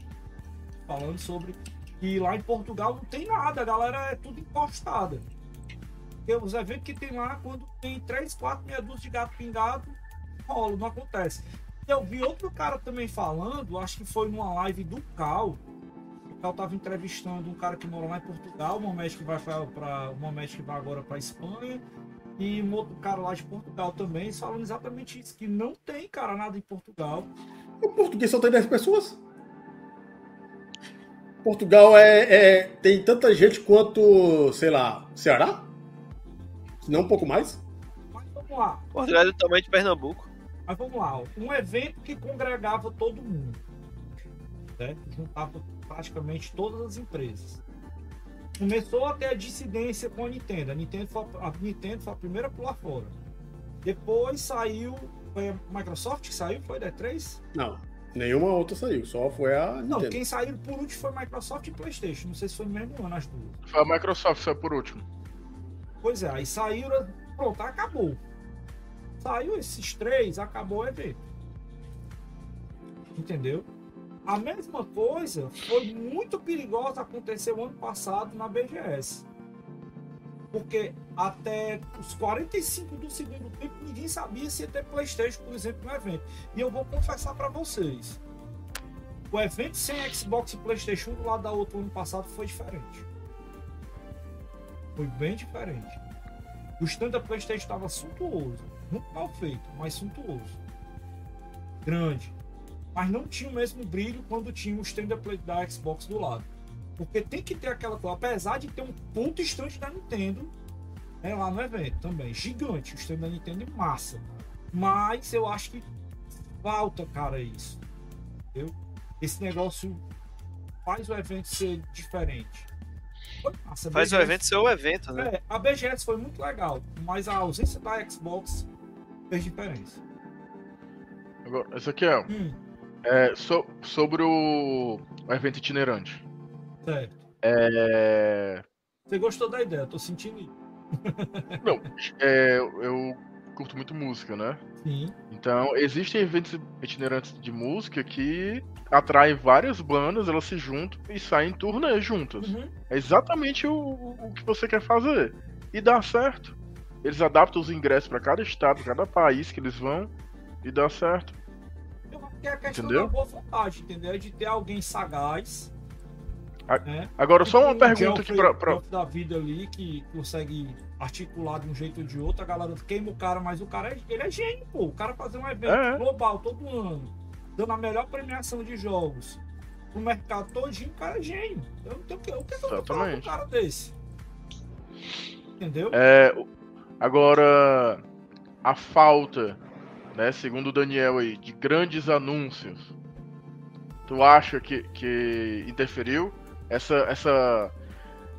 falando sobre que lá em Portugal não tem nada, a galera é tudo encostada. Porque os eventos que tem lá, quando tem 3, 4, meia dúzia de gato pingado, rola, não acontece. Eu vi outro cara também falando, acho que foi numa live do Cal. O Cal tava entrevistando um cara que mora lá em Portugal, um médico que vai para um médico que vai agora para Espanha e um outro cara lá de Portugal também, falando exatamente isso, que não tem cara nada em Portugal.
O português só tem 10 pessoas. Portugal é, é, tem tanta gente quanto, sei lá, Ceará? Se não um pouco mais.
Mas vamos lá.
Portugal é do tamanho de Pernambuco.
Mas vamos lá, um evento que congregava todo mundo, certo? Juntava praticamente todas as empresas. Começou a ter a dissidência com a Nintendo. A Nintendo foi a, Nintendo foi a primeira a pular fora. Depois saiu. Foi a Microsoft que saiu? Foi da 3
Não, nenhuma outra saiu, só foi a
Não,
Nintendo.
quem saiu por último foi Microsoft e PlayStation. Não sei se foi no mesmo ano as duas.
Foi a Microsoft, saiu por último.
Pois é, aí saíram. Pronto, acabou. Saiu esses três, acabou o evento. Entendeu? A mesma coisa foi muito perigosa aconteceu ano passado na BGS. Porque até os 45 do segundo tempo ninguém sabia se ia ter Playstation, por exemplo, no evento. E eu vou confessar para vocês. O evento sem Xbox e Playstation do lado da outra ano passado foi diferente. Foi bem diferente. O stand da Playstation estava suntuoso. Muito mal feito, mas suntuoso. Grande. Mas não tinha o mesmo brilho quando tinha o stand da Play- da Xbox do lado. Porque tem que ter aquela coisa. Apesar de ter um ponto stand da Nintendo é lá no evento também. Gigante. O stand da Nintendo é massa. Mas eu acho que falta, cara, isso. Entendeu? Esse negócio faz o evento ser diferente. Foi massa,
Faz o
BGS
evento ser o evento, né?
é, a BGS foi muito legal, mas a ausência da Xbox fez diferença.
Agora, esse aqui é,
Hum,
é so- sobre o, o evento itinerante.
certo.
É,
Você gostou da ideia? Eu tô sentindo isso.
não, é, eu curto muito música, né?
Sim.
Então, existem eventos itinerantes de música que atraem várias bandas, elas se juntam e saem em turnê juntas.
Uhum.
É exatamente o, o que você quer fazer. E dá certo. Eles adaptam os ingressos para cada estado, cada país que eles vão e dá certo.
Eu acho que é a questão
Entendeu?
da boa vontade, entendeu? De ter alguém sagaz.
A-
né?
Agora, só uma pergunta aqui pra. pra-
da vida ali que consegue articular de um jeito ou de outro, a galera queima o cara, mas o cara é, ele é gênio, pô. O cara fazer um evento
É.
global todo ano, dando a melhor premiação de jogos pro mercado todinho, o cara é gênio. Eu não tenho o que, o que eu vou falar com um cara desse. Entendeu?
É, agora, a falta, né, segundo o Daniel aí, de grandes anúncios, tu acha que, que interferiu? Essa, essa,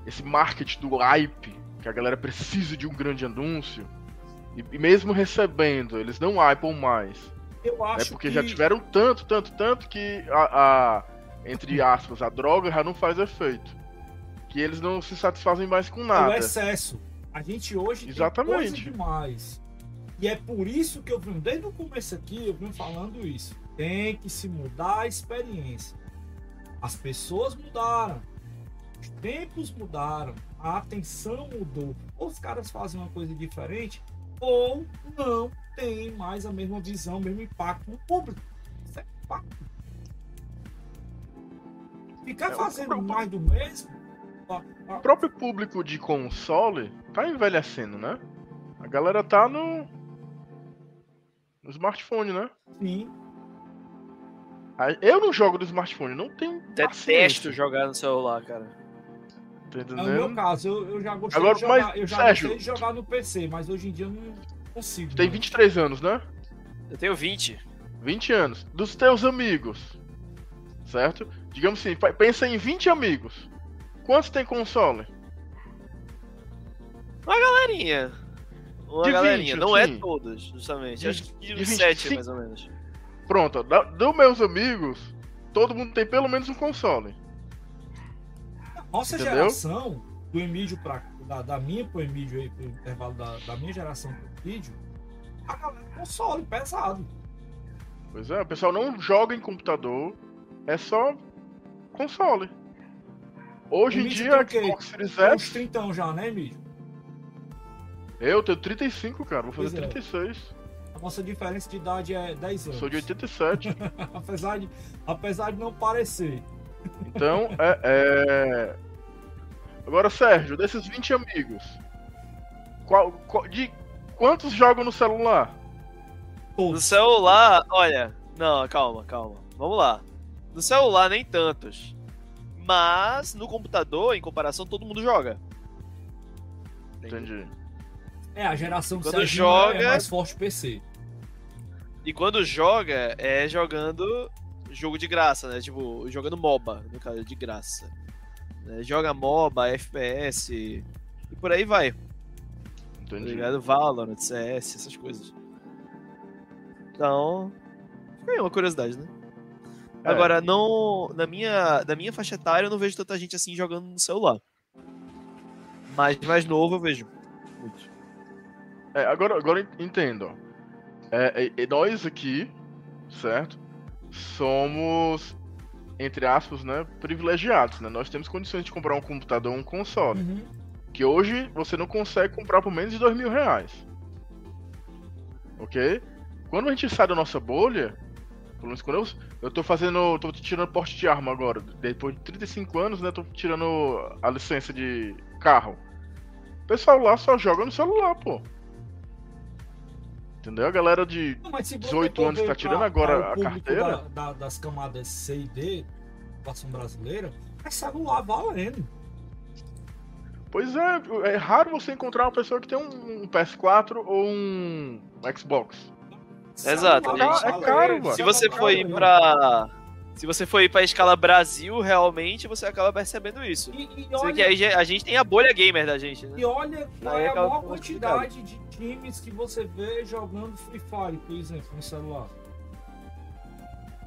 esse marketing do hype, que a galera precisa de um grande anúncio, e, e mesmo recebendo, eles não hypam mais.
Eu
né,
acho
porque
que
já tiveram tanto, tanto, tanto que a, a- entre aspas, a droga já não faz efeito. Que eles não se satisfazem mais com
é o
nada.
excesso. A gente hoje
Exatamente.
tem demais. E é por isso que eu vim, desde o começo aqui, eu vim falando isso. Tem que se mudar a experiência. As pessoas mudaram. Os tempos mudaram. A atenção mudou. Ou os caras fazem uma coisa diferente, ou não tem mais a mesma visão, o mesmo impacto no público. Isso é fato. Ficar
É,
fazendo
problema-
mais do mesmo. ó, ó,
O próprio público de console tá envelhecendo, né? A galera tá no. No smartphone, né?
Sim,
Eu não jogo no smartphone, não tenho.
Detesto
paciência,
jogar no celular, cara.
Tá
É meu caso, eu, eu já gostei
Agora,
de jogar,
mas,
eu já
Sérgio-
gostei de jogar no PC, mas hoje em dia eu não consigo.
Tem
não.
23 anos, né?
Eu tenho 20.
20 anos. Dos teus amigos. Certo? Digamos assim, pensa em 20 amigos. Quantos tem console?
Galerinha. Uma
De
galerinha.
20,
não é
assim.
todas, justamente.
De-
Acho que
de
uns
20,
7,
sim.
mais ou menos.
Pronto, da, dos meus amigos, todo mundo tem pelo menos um console.
Nossa
Entendeu?
geração, do Emílio pra, da, da minha pro Emílio aí, pro intervalo da, da minha geração pro vídeo, a galera console pesado.
Pois é, o pessoal não joga em computador, é só console. Hoje em dia,
tem o quê?
Xbox Series
É uns
S,
30 já, né, Emílio?
Eu tenho 35, cara, vou fazer
Pois é.
36.
A nossa diferença de idade é 10 anos.
Sou de 87.
apesar, de, apesar de não parecer.
Então, é, é. Agora, Sérgio, desses 20 amigos, qual, qual- de quantos jogam no celular?
No celular, olha. Não, calma, calma. Vamos lá. No celular, nem tantos. Mas no computador, em comparação, todo mundo joga.
Entendi.
É, a geração que
Quando
Serginho
joga-
é mais forte PC.
E quando joga, é jogando jogo de graça, né? Tipo, jogando MOBA, no caso, de graça. Né? Joga MOBA, FPS e por aí vai. Tá
Entendi.
ligado? Valorant, CS, essas coisas. Então, fica aí uma curiosidade, né?
É.
Agora, não, na minha, na minha faixa etária, eu não vejo tanta gente assim jogando no celular. Mas mais novo eu vejo.
É, agora, agora entendo. É, é, é, nós aqui, certo? Somos, entre aspas, né, privilegiados, né? Nós temos condições de comprar um computador ou um console.
Uhum.
Que hoje você não consegue comprar por menos de dois mil reais. Ok? Quando a gente sai da nossa bolha, pelo menos quando eu, eu tô fazendo. tô tirando porte de arma agora. Depois de 35 anos, né? Tô tirando a licença de carro. O pessoal lá só joga no celular, pô. Entendeu? A galera de.
Não, mas se você
18
for
anos
ver
tá tirando
pra-
agora
pra
a carteira?
da- da- das camadas C e D, população brasileira, é celular valendo.
Pois é, é raro você encontrar uma pessoa que tem um, um PS4 ou um Xbox.
Exato, gente.
É caro, mano.
Se você for ir pra. Se você for ir pra escala Brasil, realmente você acaba percebendo isso.
E, e
Só
olha,
que aí a gente tem a bolha gamer da gente, né?
e olha qual
Aí
é a maior quantidade de times que você vê jogando Free Fire, por exemplo, no celular.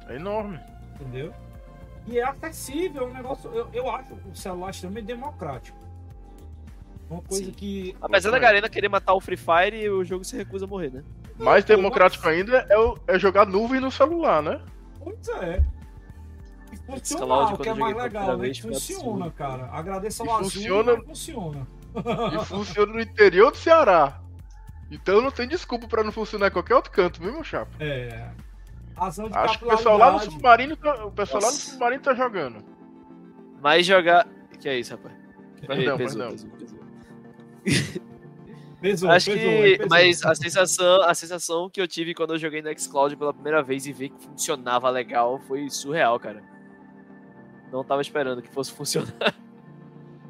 É enorme.
Entendeu? E é acessível, é um negócio. Eu, eu acho o celular extremamente democrático. Uma coisa
Sim.
que.
Apesar da Garena querer matar o Free Fire, o jogo se recusa a morrer, né?
Mais democrático ainda é, o- é jogar nuvem no celular, né?
Pois é. Funcional,
quando
que é mais legal, né? Funciona, cara. Agradeço ao
E
azul,
funciona-
funciona.
E funciona no interior do Ceará. Então não tem desculpa pra não funcionar em qualquer outro canto, viu, meu chapa?
É. Razão de
Acho que o pessoal lá no submarino, tá- o pessoal lá no
Nossa.
submarino tá jogando.
Mas jogar. Que é isso, rapaz?
Perdão,
Pesou,
perdão.
pesou, pesou.
Pesou,
Acho
pesou,
que.
pesou.
Mas a sensação, a sensação que eu tive quando eu joguei no Xcloud pela primeira vez e vi que funcionava legal foi surreal, cara. Não tava esperando que fosse funcionar.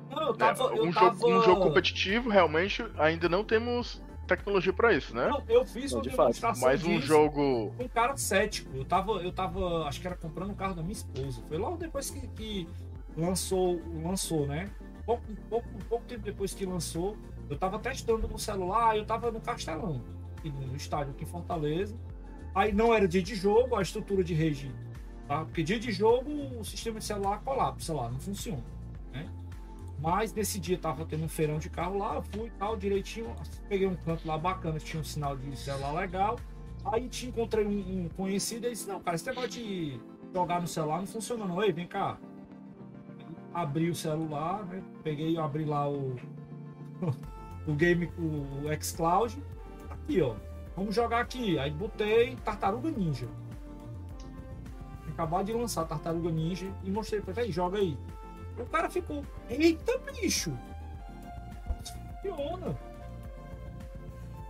Não, eu
É,
tava. eu
um,
tava...
jogo, um jogo competitivo, realmente, ainda não temos tecnologia pra isso, né?
Não, eu fiz
Não,
uma
de fato.
demonstração
Mas um jogo.
com um cara cético. Eu tava, eu tava, acho que era comprando o carro da minha esposa. Foi logo depois que, que lançou, lançou, né? Pouco, pouco, pouco tempo depois que lançou, eu tava testando no celular, eu tava no Castelão, no estádio aqui em Fortaleza. Aí não era dia de jogo, a estrutura de rede, tá? Porque dia de jogo o sistema de celular colapsa lá, não funciona, né? Mas nesse dia tava tendo um feirão de carro lá, eu fui tal, direitinho, peguei um canto lá bacana, tinha um sinal de celular legal. Aí te encontrei um, um conhecido e disse, não, cara, esse negócio de jogar no celular não funciona não. Ei, vem cá. Abri o celular, né? Peguei, abri lá o, o game, o xCloud. Aqui, ó. Vamos jogar aqui. Aí botei Tartaruga Ninja. Acabado de lançar Tartaruga Ninja e mostrei pra ele, "Aí, joga aí. O cara ficou, eita bicho! Funciona.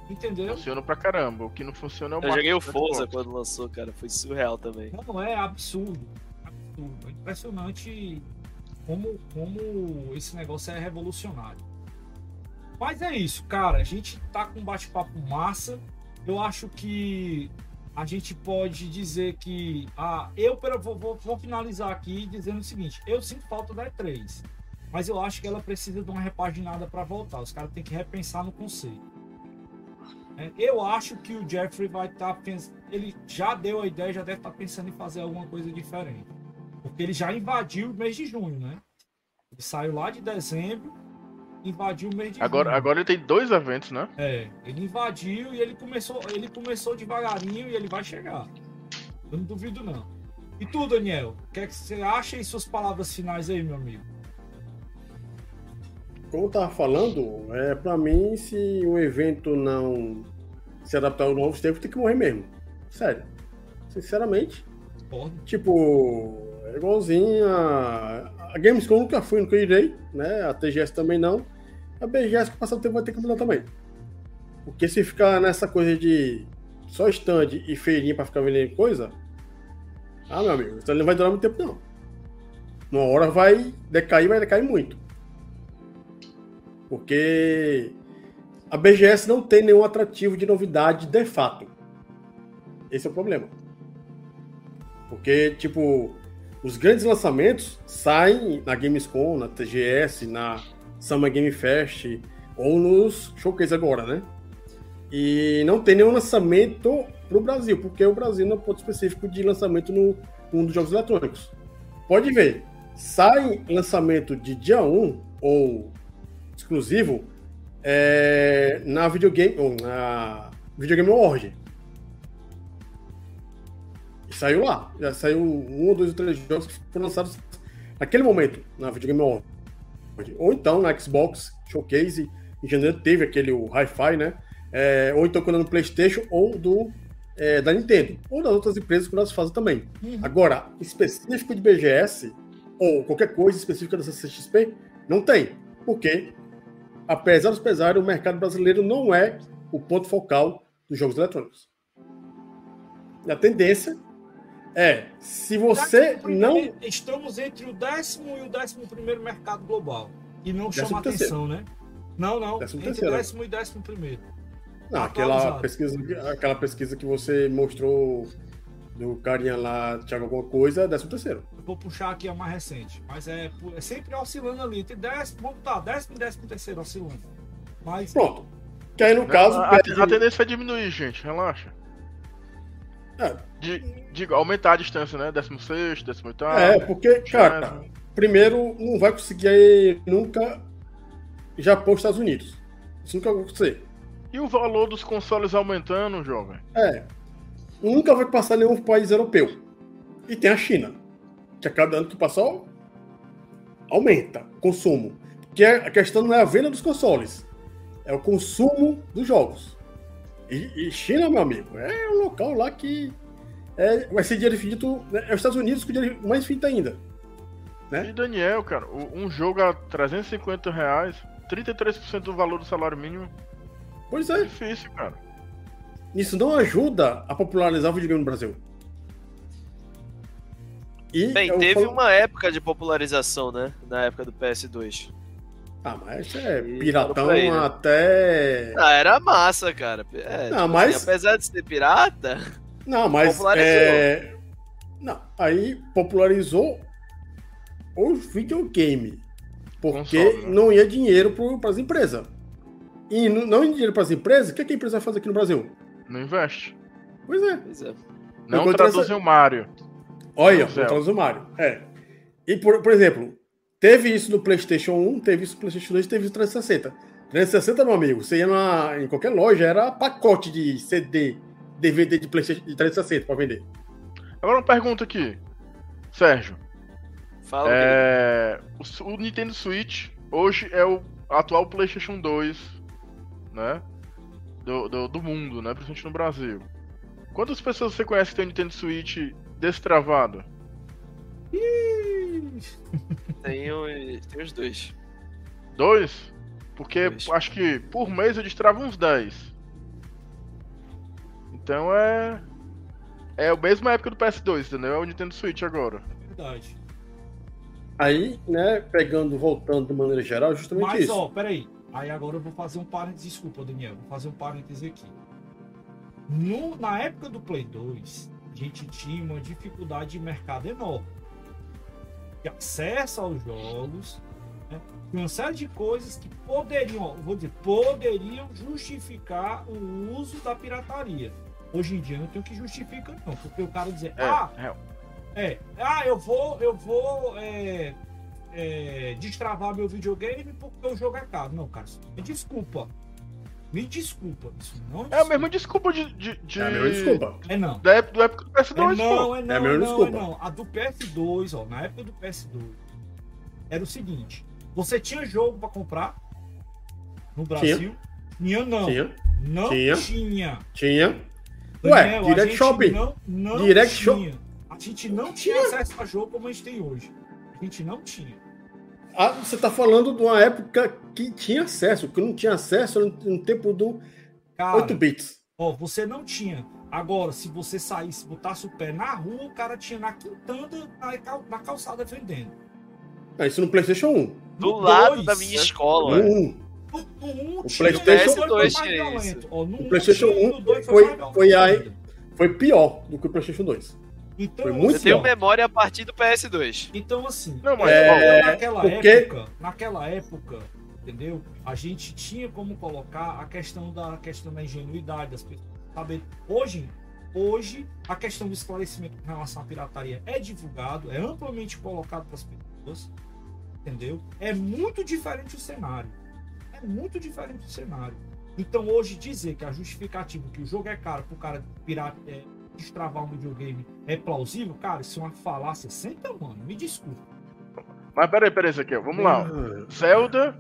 Entendeu?
Funciona pra caramba. O que não funciona é o
Eu joguei o
Xbox.
Forza quando lançou, cara. Foi surreal também.
Não, é absurdo. Absurdo. É impressionante como, como esse negócio é revolucionário. Mas é isso, cara. A gente tá com um bate-papo massa. Eu acho que a gente pode dizer que. Ah, eu vou, vou- vou finalizar aqui dizendo o seguinte: eu sinto falta da E3. Mas eu acho que ela precisa de uma repaginada para voltar. Os caras têm que repensar no conceito. É, eu acho que o Jeffrey vai estar pensando. Ele já deu a ideia, já deve estar pensando em fazer alguma coisa diferente. Porque ele já invadiu o mês de junho, né? Ele saiu lá de dezembro invadiu o de
Agora, agora ele tem dois eventos, né?
É, ele invadiu e ele começou, ele começou devagarinho e ele vai chegar. Eu não duvido não. E tu, Daniel, o que é que você acha e suas palavras finais aí, meu amigo?
Como eu tava falando, é, pra mim, se o evento não se adaptar aos novos tempos, tem que morrer mesmo. Sério. Sinceramente.
Pode.
Tipo, é igualzinho a, a Gamescom nunca fui, nunca irei, né? A TGS também não. A BGS que passar o tempo vai ter que mudar também. Porque se ficar nessa coisa de só stand e feirinha pra ficar vendendo coisa, ah, meu amigo, isso não vai durar muito tempo, não. Uma hora vai decair, vai decair muito. Porque a BGS não tem nenhum atrativo de novidade de fato. Esse é o problema. Porque, tipo, os grandes lançamentos saem na Gamescom, na TGS, na Summer Game Fest ou nos showcase agora, né? E não tem nenhum lançamento pro Brasil, porque o Brasil não é um ponto específico de lançamento no mundo dos jogos eletrônicos. Pode ver, sai lançamento de dia 1 ou exclusivo é, na videogame, ou na videogame Award. Saiu lá. Já saiu um dois ou três jogos que foram lançados naquele momento na videogame Award. Ou então na Xbox Showcase, em janeiro teve aquele o Hi-Fi, né? É, ou então quando é no PlayStation ou do é, da Nintendo, ou das outras empresas que nós fazem também.
Uhum.
Agora, específico de BGS, ou qualquer coisa específica da CCXP, não tem. Porque, apesar dos pesares, o mercado brasileiro não é o ponto focal dos jogos eletrônicos. E a tendência é, se você
Décimo primeiro-
não.
Estamos entre o décimo e o décimo primeiro mercado global. E não
Décimo
chama
terceiro.
atenção, né? Não, não.
Décimo
entre
terceiro.
décimo e décimo primeiro.
Não,
Tá
aquela
atualizado.
pesquisa, aquela pesquisa que você mostrou do carinha lá, Thiago alguma coisa, é 13 terceiro.
Eu vou puxar aqui a mais recente. Mas é, é sempre oscilando ali. Entre décimo, vamos botar décimo e décimo terceiro oscilando. Mas
Pronto. Que aí, no caso,
a, a-
pede-
a tendência é diminuir, gente, relaxa.
É.
De, digo, aumentar a distância, né? 16, 18.
É, porque, cara, primeiro, não vai conseguir nunca Japão e Estados Unidos. Isso nunca vai acontecer.
E o valor dos consoles aumentando, jovem?
É. Nunca vai passar nenhum país europeu. E tem a China. Que a cada ano que passou, aumenta o consumo. Porque a questão não é a venda dos consoles, é o consumo dos jogos. E, e China, meu amigo, é um local lá que é, vai ser dinheiro infinito. né? É os Estados Unidos com dinheiro mais infinito ainda. Né?
E Daniel, cara, um jogo a 350 reais, 33% do valor do salário mínimo,
Pois
é
é,
difícil, cara.
isso não ajuda a popularizar o videogame no Brasil. E
Bem, teve
falo-
uma época de popularização, né? Na época do PS2.
Ah, mas isso é
E
piratão
pra ele.
até.
Ah, era massa, cara. É,
Não,
tipo
mas-
assim, apesar de ser pirata,
Não, mas. É... Não, aí popularizou o videogame. Porque
Console, né?
não ia dinheiro para as empresas. E não ia dinheiro para as empresas, o que, que a empresa vai fazer aqui no Brasil?
Não investe.
Pois é.
pois é.
Não traduzem o Mario.
Olha,
Pois é.
o Mario. É. E, por, por exemplo, teve isso no PlayStation 1, teve isso no PlayStation 2, teve isso no 360. 360, meu amigo, você ia numa- em qualquer loja, era pacote de CD, DVD de PlayStation de 360 para vender.
Agora uma pergunta aqui. Sérgio,
Fala,
é... o, o Nintendo Switch hoje é o atual PlayStation 2, né? Do, do, do mundo, né? Principalmente no Brasil. Quantas pessoas você conhece que tem um Nintendo Switch destravado?
Tem, os, tem os dois.
Dois? Porque
Dois.
acho que por mês eu destravo uns 10. Então é. É a mesma época do PS2, entendeu? É o Nintendo Switch agora.
verdade.
Aí, né, pegando, voltando de maneira geral, justamente
Mas,
isso.
ó, peraí. Aí agora eu vou fazer um parênteses. Desculpa, Daniel. Vou fazer um parênteses aqui. No, na época do Play 2, a gente tinha uma dificuldade de mercado enorme. De acesso aos jogos. Né? Uma série de coisas que poderiam, vou dizer, poderiam justificar o uso da pirataria. Hoje em dia não tem o que justifica, não. Porque o cara dizer,
É,
ah,
é.
é, ah, eu vou, eu vou é, é, destravar meu videogame porque o jogo é caro. Não, cara, me desculpa. Me desculpa. Isso não
É a mesma desculpa de. de, de...
É a mesma desculpa.
É não.
Da época, do época do
É
PS2, pô.
não, é não,
É a
é
mesma
não,
desculpa.
é não. A do PS2, ó, na época do PS2, era o seguinte: você tinha jogo pra comprar no Brasil? Tinha, não.
Tinha,
Não
Tinha.
tinha.
tinha. Ué,
Daniel, a
Direct Shopping.
Não, não
Direct
tinha. A gente não tinha acesso a jogo como a gente tem hoje. A gente não tinha.
Ah, você tá falando de uma época que tinha acesso, que não tinha acesso no, no tempo do
Cara,
8 bits.
ó, você não tinha. Agora, se você saísse, botasse o pé na rua, o cara tinha na quintanda, na, cal- na calçada vendendo.
Ah, isso no PlayStation 1.
Do
No
lado
dois,
da minha escola.
No 1.
No, no 1
O
tinha,
PlayStation
no dois
2
foi mais
tinha
violento.
isso.
Ó, no
O
um
PlayStation
tinha,
1
no dois
foi- foi aí-
ainda.
Foi pior do que o PlayStation 2.
Então,
foi muito
Eu tenho memória a partir do PS2.
Então, assim,
Não, mas.
É,
então, naquela
porque-
época, naquela época, entendeu? A gente tinha como colocar a questão da questão da ingenuidade das pessoas. Saber, hoje, hoje a questão do esclarecimento com relação à pirataria é divulgado, é amplamente colocado para as pessoas, entendeu? É muito diferente o cenário. É muito diferente o cenário. Então, hoje dizer que a justificativa que o jogo é caro para o cara pirata, é, destravar um videogame é plausível, cara, isso é uma falácia. Senta, mano, me desculpa.
Mas peraí, peraí, Ezequiel, vamos lá. Zelda,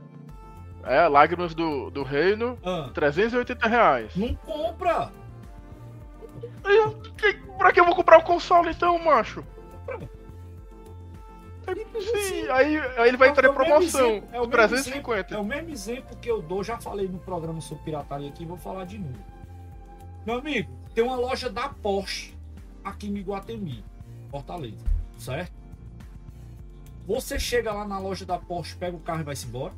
é, Lágrimas do, do Reino,
Ah,
380 reais.
não compra!
Eu- que- Pra que eu vou comprar o console então, macho? Sim, aí, aí ele vai
É
entrar
é
em promoção.
exemplo, é o mesmo
350.
É o mesmo exemplo que eu dou, já falei no programa sobre pirataria aqui, vou falar de novo. Meu amigo, tem uma loja da Porsche aqui em Iguatemi, Fortaleza, certo? Você chega lá na loja da Porsche, pega o carro e vai-se embora?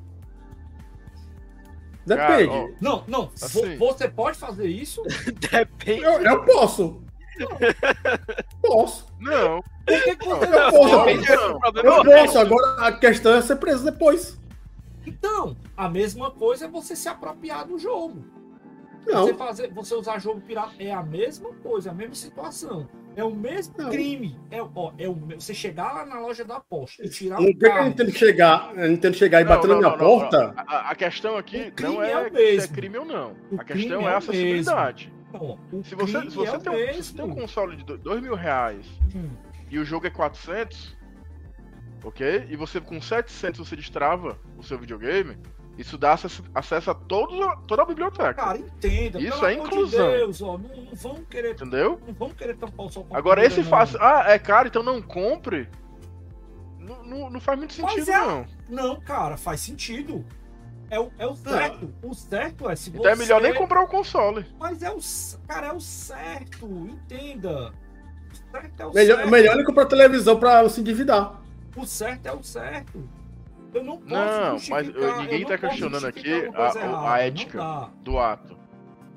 Depende.
Cara,
Não, não.
Assim.
vo- Você pode fazer isso?
Depende.
eu, eu posso. Posso.
Não,
Por que, que você
Eu
não
não.
problema.
Eu posso. Agora a questão é ser preso depois.
Então, a mesma coisa é você se apropriar do jogo. Você,
Não.
fazer, você usar jogo pirata é a mesma coisa, a mesma situação. É o mesmo
Não.
crime. É, ó, é o, você chegar lá na loja da Porsche e tirar
Não tem que a
carro.
Nintendo chegar, a Nintendo chegar e bater
não,
na minha porta.
não. A, a questão aqui
O crime
não
é
é,
o
se é crime ou não.
O
a questão
é
é
o
a acessibilidade.
Não, o
Se você, se você
é o
tem, um, se você tem um console de do- dois mil reais
Hum,
e o jogo é 400, ok? E você com 700 você destrava o seu videogame, isso dá acesso, a todos, toda a biblioteca.
Cara, entenda.
Isso
pelo
é
amor
inclusão.
De Deus, ó, não, não vamos querer,
Entendeu?
não vamos querer tampar o sol com
Agora esse fácil. Ah, é caro, então não compre. Não, não, não faz muito sentido,
é-
não.
Não, cara, faz sentido. É o, é o certo. O certo é se
Então é melhor
você-
nem comprar o console.
Mas é o. Cara, é o certo. Entenda. O certo é o
Melhor,
certo.
melhor nem comprar televisão pra se endividar.
O certo é o certo. Eu não posso
Não, mas, ninguém
eu
tá
não posso
questionando aqui a- a
errada,
ética.
dá.
Do ato.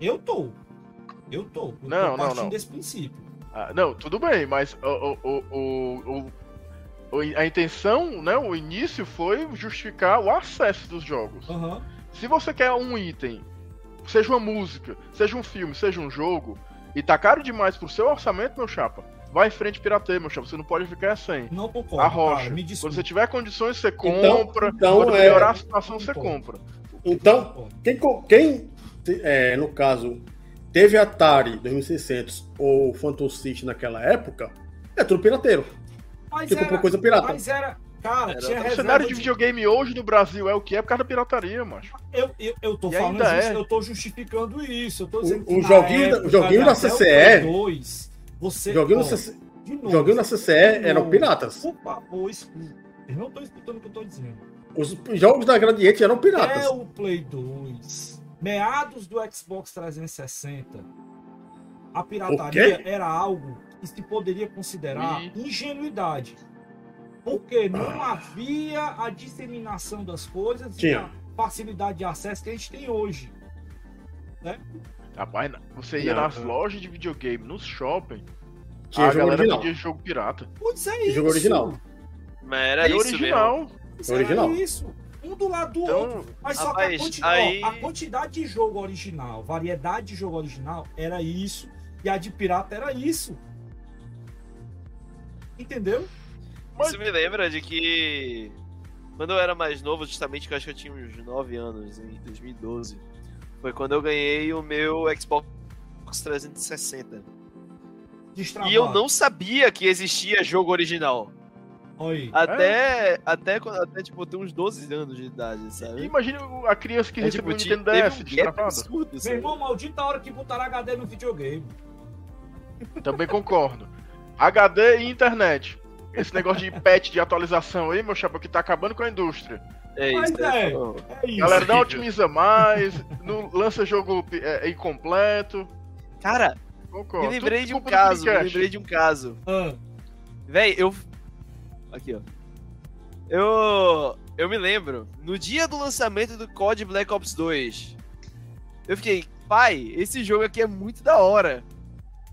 Eu tô. Eu tô. Eu
Não,
tô
não, não.
desse princípio.
Ah, não, tudo bem, mas o, o, o, o- a intenção, né, o início foi justificar o acesso dos jogos.
Aham.
Se você quer um item, seja uma música, seja um filme, seja um jogo, e tá caro demais pro seu orçamento, meu chapa, vai em frente pirateia, meu chapa. Você não pode ficar sem.
Não concordo.
A rocha.
Cara, me
Quando você tiver condições, você
Então-
compra.
então
Quando
é-
melhorar a situação, você compra.
Então, quem, co- quem te- é, no caso, teve Atari 2600 ou Phantom City naquela época, é tudo pirateiro.
Mas
Que comprou
era,
coisa pirata.
mas era. Cara,
Era-
tinha
O cenário de
de-
videogame hoje no Brasil é o que é por causa da pirataria, macho.
Eu, eu, eu tô
E
falando isso,
é.
eu tô justificando isso. Eu tô
O-
dizendo que
o joguinho da- o
época,
joguinho da
o
CCE,
Play 2, você,
Joguinho,
ó,
no joguinho na CCE eram piratas.
Por favor, escuta. Eu não tô escutando o que eu tô dizendo.
Os jogos da Gradiente eram piratas.
É o Play 2, meados do Xbox 360, a pirataria era algo que se poderia considerar ingenuidade. Porque não havia a disseminação das coisas e
Tinha.
a facilidade de acesso que a gente tem hoje.
Rapaz, você ia
Não.
nas lojas de videogame, nos shopping,
Tinha
a
jogo
galera
original.
pedia jogo pirata.
Putz, é isso.
jogo original.
Mas era
E
isso
original.
mesmo.
Original.
era isso. Um do lado do outro.
Então,
Mas só
Rapaz,
que a, quanti-
aí-
ó, a quantidade de jogo original, variedade de jogo original era isso. E a de pirata era isso. Entendeu?
Mas-
Isso me lembra de que quando eu era mais novo, justamente que eu acho que eu tinha uns 9 anos, em 2012, foi quando eu ganhei o meu Xbox 360.
Destravado.
E eu não sabia que existia jogo original.
Oi.
Até, até, quando, até tipo, eu tenho uns 12 anos de idade, sabe?
Imagina a criança que
É,
recebeu o
tipo,
Nintendo
teve
DS
um
destravado.
absurdo,
Meu
sabe?
irmão, maldita hora que botaram HD no videogame.
Também concordo. HD e internet. Esse negócio de patch de atualização aí, meu chapa, que tá acabando com a indústria.
É
Mas
isso, né?
é.
Falou.
É isso.
Galera, não otimiza mais, não lança jogo é, incompleto.
Cara,
Concordo.
me lembrei
Tudo
de um caso, me lembrei de um caso.
Ah,
Véi, eu. Aqui, ó. Eu. Eu me lembro, no dia do lançamento do COD Black Ops 2, eu fiquei, pai, esse jogo aqui é muito da hora.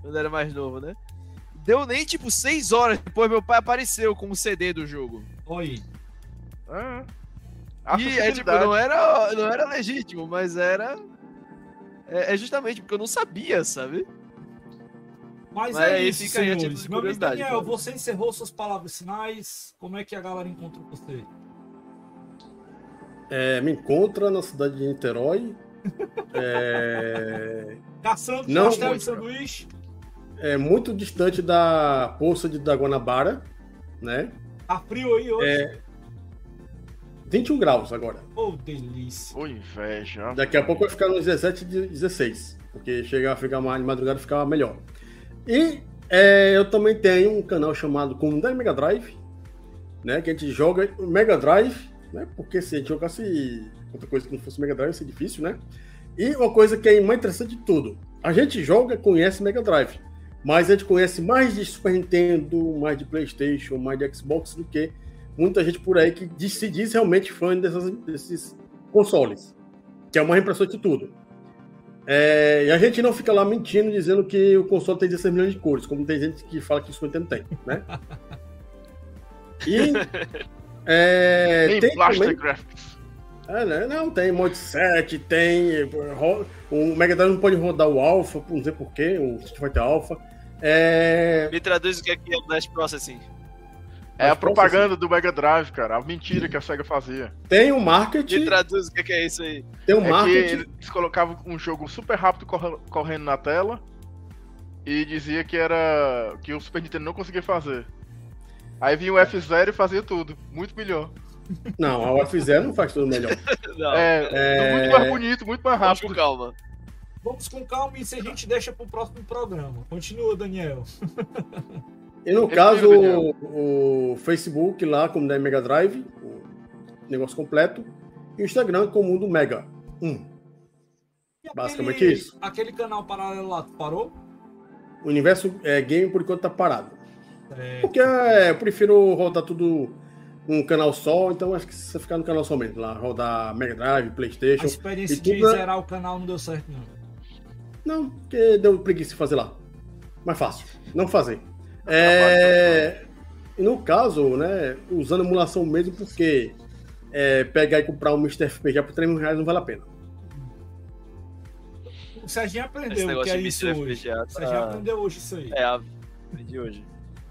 Quando era mais novo, né? Deu nem tipo 6 horas depois, meu pai apareceu com o CD do jogo.
oi.
Ah,
E é tipo, não era, não era legítimo, mas era. É, é justamente porque eu não sabia, sabe?
Mas,
Mas
é isso,
fica
senhores.
de
Meu amigo Daniel,
cara.
você encerrou suas palavras finais. Como é que a galera encontrou você?
É, me encontra na cidade de Niterói. É,
Caçando
Não,
pastel e
muito.
sanduíche.
é muito distante da Poça de da Guanabara, né?
Tá frio aí hoje.
É, 21 graus agora.
Oh, delícia.
Ô, inveja.
Daqui a pouco vai ficar nos 17 e 16, porque chega a ficar mais de madrugada ficar melhor. E é, eu também tenho um canal chamado Comunidade Mega Drive, né? Que a gente joga o Mega Drive, né? Porque se a gente jogasse outra coisa que não fosse Mega Drive, ia ser difícil, né? E uma coisa que é mais interessante de tudo: a gente joga, conhece Mega Drive, mas a gente conhece mais de Super Nintendo, mais de PlayStation, mais de Xbox do que muita gente por aí que diz- se diz realmente fã dessas- desses consoles, que é o mais impressionante de tudo. É, e a gente não fica lá mentindo dizendo que o console tem 16 milhões de cores, como tem gente que fala que o Super Nintendo tem, né? E é,
Tem,
tem também-
Graphics.
é, né? Não, tem mod 7, tem. O Mega Drive não pode rodar o Alpha, não sei porquê, o Street Fighter Alpha. É,
Me traduz o que é que é o Dash Processing.
É a propaganda do Mega Drive, cara. A mentira que a SEGA fazia.
tem o
Me
marketing,
traduz o que é que é isso aí.
tem o
É que
marketing.
eles colocavam um jogo super rápido corre- correndo na tela e dizia que era que o Super Nintendo não conseguia fazer. Aí vinha o F0 e fazia tudo. Muito melhor.
Não, a UF0 não faz tudo melhor.
Não,
É,
É.
muito mais bonito, muito mais
vamos com
rápido.
calma.
Vamos com calma e isso a gente deixa pro próximo programa. Continua, Daniel.
E no caso, o, o Facebook lá, como da Mega Drive, o negócio completo, e o Instagram como Mundo Mega. Hum.
E
Basicamente
aquele-
isso.
Aquele canal paralelo lá, parou?
O universo é, game, por enquanto, tá parado.
É,
Porque é, eu prefiro rodar tudo num canal só, então acho que você ficar no canal somente, lá, rodar Mega Drive,
a
Playstation.
experiência
e
de
tudo é-
zerar o canal não deu certo, não.
Não, porque deu preguiça de fazer lá. Mais fácil, não fazer. É, e no caso, né, usando emulação mesmo, porque é, pegar e comprar um Mr. FPG por 3 mil reais não vale a pena.
O Serginho aprendeu o que é isso
Mr.
hoje.
FPGA
O Serginho
tá...
aprendeu hoje isso aí.
É, aprendi hoje.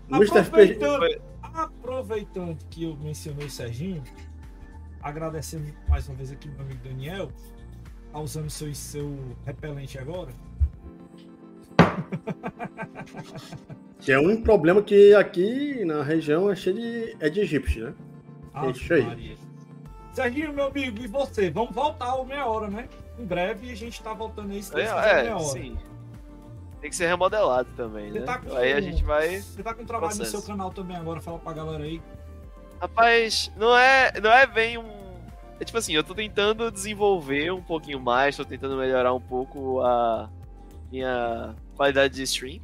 Mr.
Aproveitando, aproveitando que eu mencionei o Serginho, agradecendo mais uma vez aqui meu amigo Daniel, tá usando seu, seu repelente agora.
que é um problema que aqui na região é cheio de, é de egípcio, né?
Ave
Isso aí.
Maria. Serginho, meu amigo, e você? Vamos voltar ao meia hora, né? Em breve a gente tá voltando aí, quiser,
É,
meia
é
hora.
sim. Tem que ser remodelado também,
Você
né?
tá com-
Aí a gente vai.
Você tá com trabalho no
Processo.
seu canal também agora, fala pra galera aí.
Rapaz, não é, não é bem um. É tipo assim, eu tô tentando desenvolver um pouquinho mais, tô tentando melhorar um pouco a minha qualidade de stream.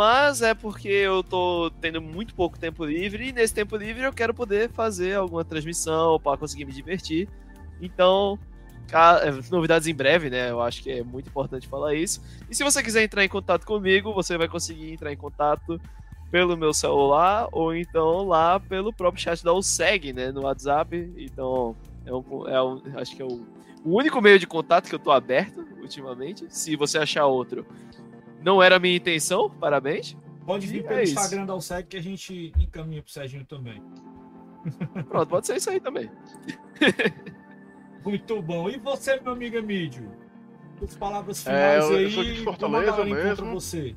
Mas é porque eu tô tendo muito pouco tempo livre e nesse tempo livre eu quero poder fazer alguma transmissão para conseguir me divertir. Então, é, novidades em breve, né? Eu acho que é muito importante falar isso. E se você quiser entrar em contato comigo, você vai conseguir entrar em contato pelo meu celular ou então lá pelo próprio chat da USEG, né, no WhatsApp. Então, é um, é um- acho que é o único meio de contato que eu tô aberto ultimamente. Se você achar outro, não era a minha intenção, parabéns.
Pode vir
E
pelo
é.
Instagram da USEG que a gente encaminha pro Serginho também.
Pronto, pode ser isso aí também.
Muito bom. E você, meu amigo Emílio? As palavras
É,
finais
eu-
aí.
eu sou aqui de Fortaleza mesmo.
Você.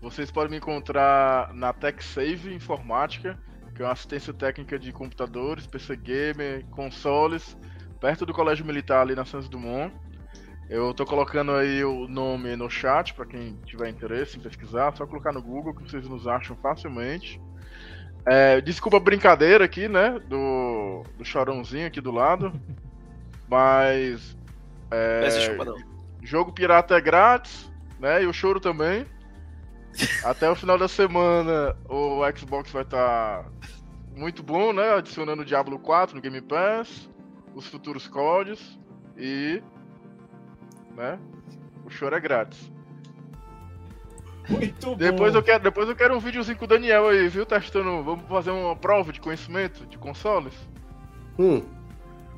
Vocês podem me encontrar na TechSave Informática, que é uma assistência técnica de computadores, PC Gamer, consoles, perto do Colégio Militar ali na Santos Dumont. Eu tô colocando aí o nome no chat para quem tiver interesse em pesquisar, só colocar no Google que vocês nos acham facilmente. É, desculpa a brincadeira aqui, né, do, do chorãozinho aqui do lado, mas é,
Peço desculpa, não.
Jogo pirata é grátis, né? E o choro também. Até o final da semana o Xbox vai estar muito bom, né? Adicionando o Diablo 4 no Game Pass, os futuros códigos e. né? O choro é grátis.
Muito bom.
Depois eu quero, depois eu quero um videozinho com o Daniel aí, viu? Testando. Vamos fazer uma prova de conhecimento de consoles.
Hum,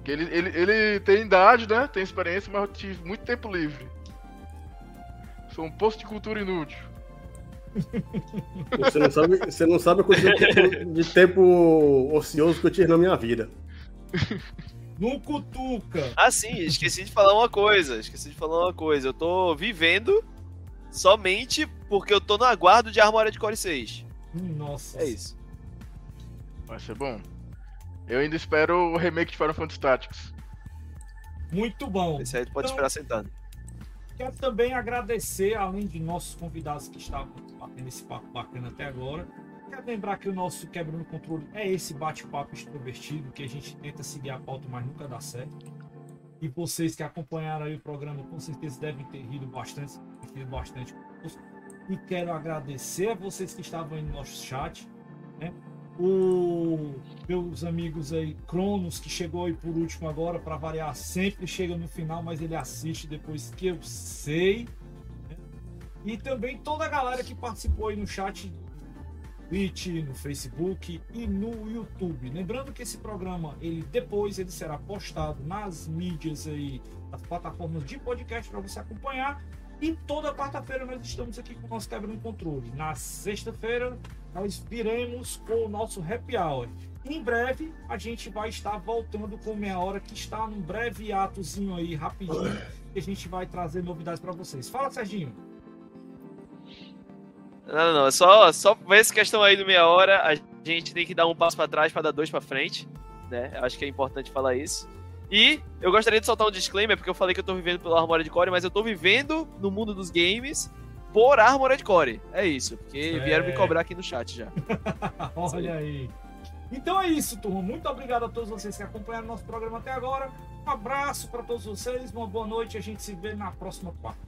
Que ele, ele, ele tem idade, né? Tem experiência, mas eu tive muito tempo livre. Sou um posto de cultura inútil.
você não sabe, você não sabe a quantidade de tempo ocioso que eu tive na minha vida.
Não cutuca.
Ah, sim, esqueci de falar uma coisa. Esqueci de falar uma coisa. Eu tô vivendo somente porque eu tô no aguardo de Armored Core 6.
Nossa.
É isso.
Vai ser bom. Eu ainda espero o remake de Final Fantasy Tactics.
Muito bom.
Esse aí tu pode
Então,
esperar sentado.
Quero também agradecer, além de nossos convidados que estavam batendo esse papo bacana até agora. Quero lembrar que o nosso Quebrando Controle é esse bate-papo extrovertido que a gente tenta seguir a pauta, mas nunca dá certo. E vocês que acompanharam o programa, com certeza devem ter rido bastante, rido bastante. E quero agradecer a vocês que estavam aí no nosso chat, né? O meus amigos aí, Cronos, que chegou aí por último agora, para variar, sempre chega no final, mas ele assiste depois que eu sei. né? E também toda a galera que participou aí no chat Twitch, no Facebook e no YouTube. Lembrando que esse programa, ele depois ele será postado nas mídias aí, nas plataformas de podcast para você acompanhar. E toda quarta-feira nós estamos aqui com o nosso Quebrando Controle. Na sexta-feira nós viremos com o nosso Happy Hour. Em breve a gente vai estar voltando com meia hora, que está num breve atozinho aí, rapidinho, que a gente vai trazer novidades para vocês. Fala, Serginho.
Não, não, não. É só, só por essa questão aí do meia hora, a gente tem que dar um passo pra trás pra dar dois pra frente. Né? Acho que é importante falar isso. E eu gostaria de soltar um disclaimer, porque eu falei que eu tô vivendo pelo Armored Core, mas eu tô vivendo no mundo dos games por Armored Core. É isso, porque
É.
vieram me cobrar aqui no chat já.
Olha aí. Então é isso, turma. Muito obrigado a todos vocês que acompanharam nosso programa até agora. Um abraço para todos vocês, uma boa noite. A gente se vê na próxima quarta.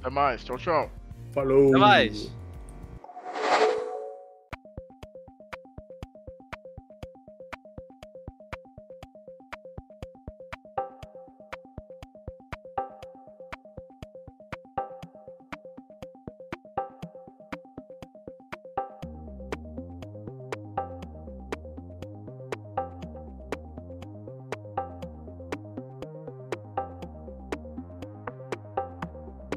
Até mais. Tchau, tchau.
Falou!
Até mais!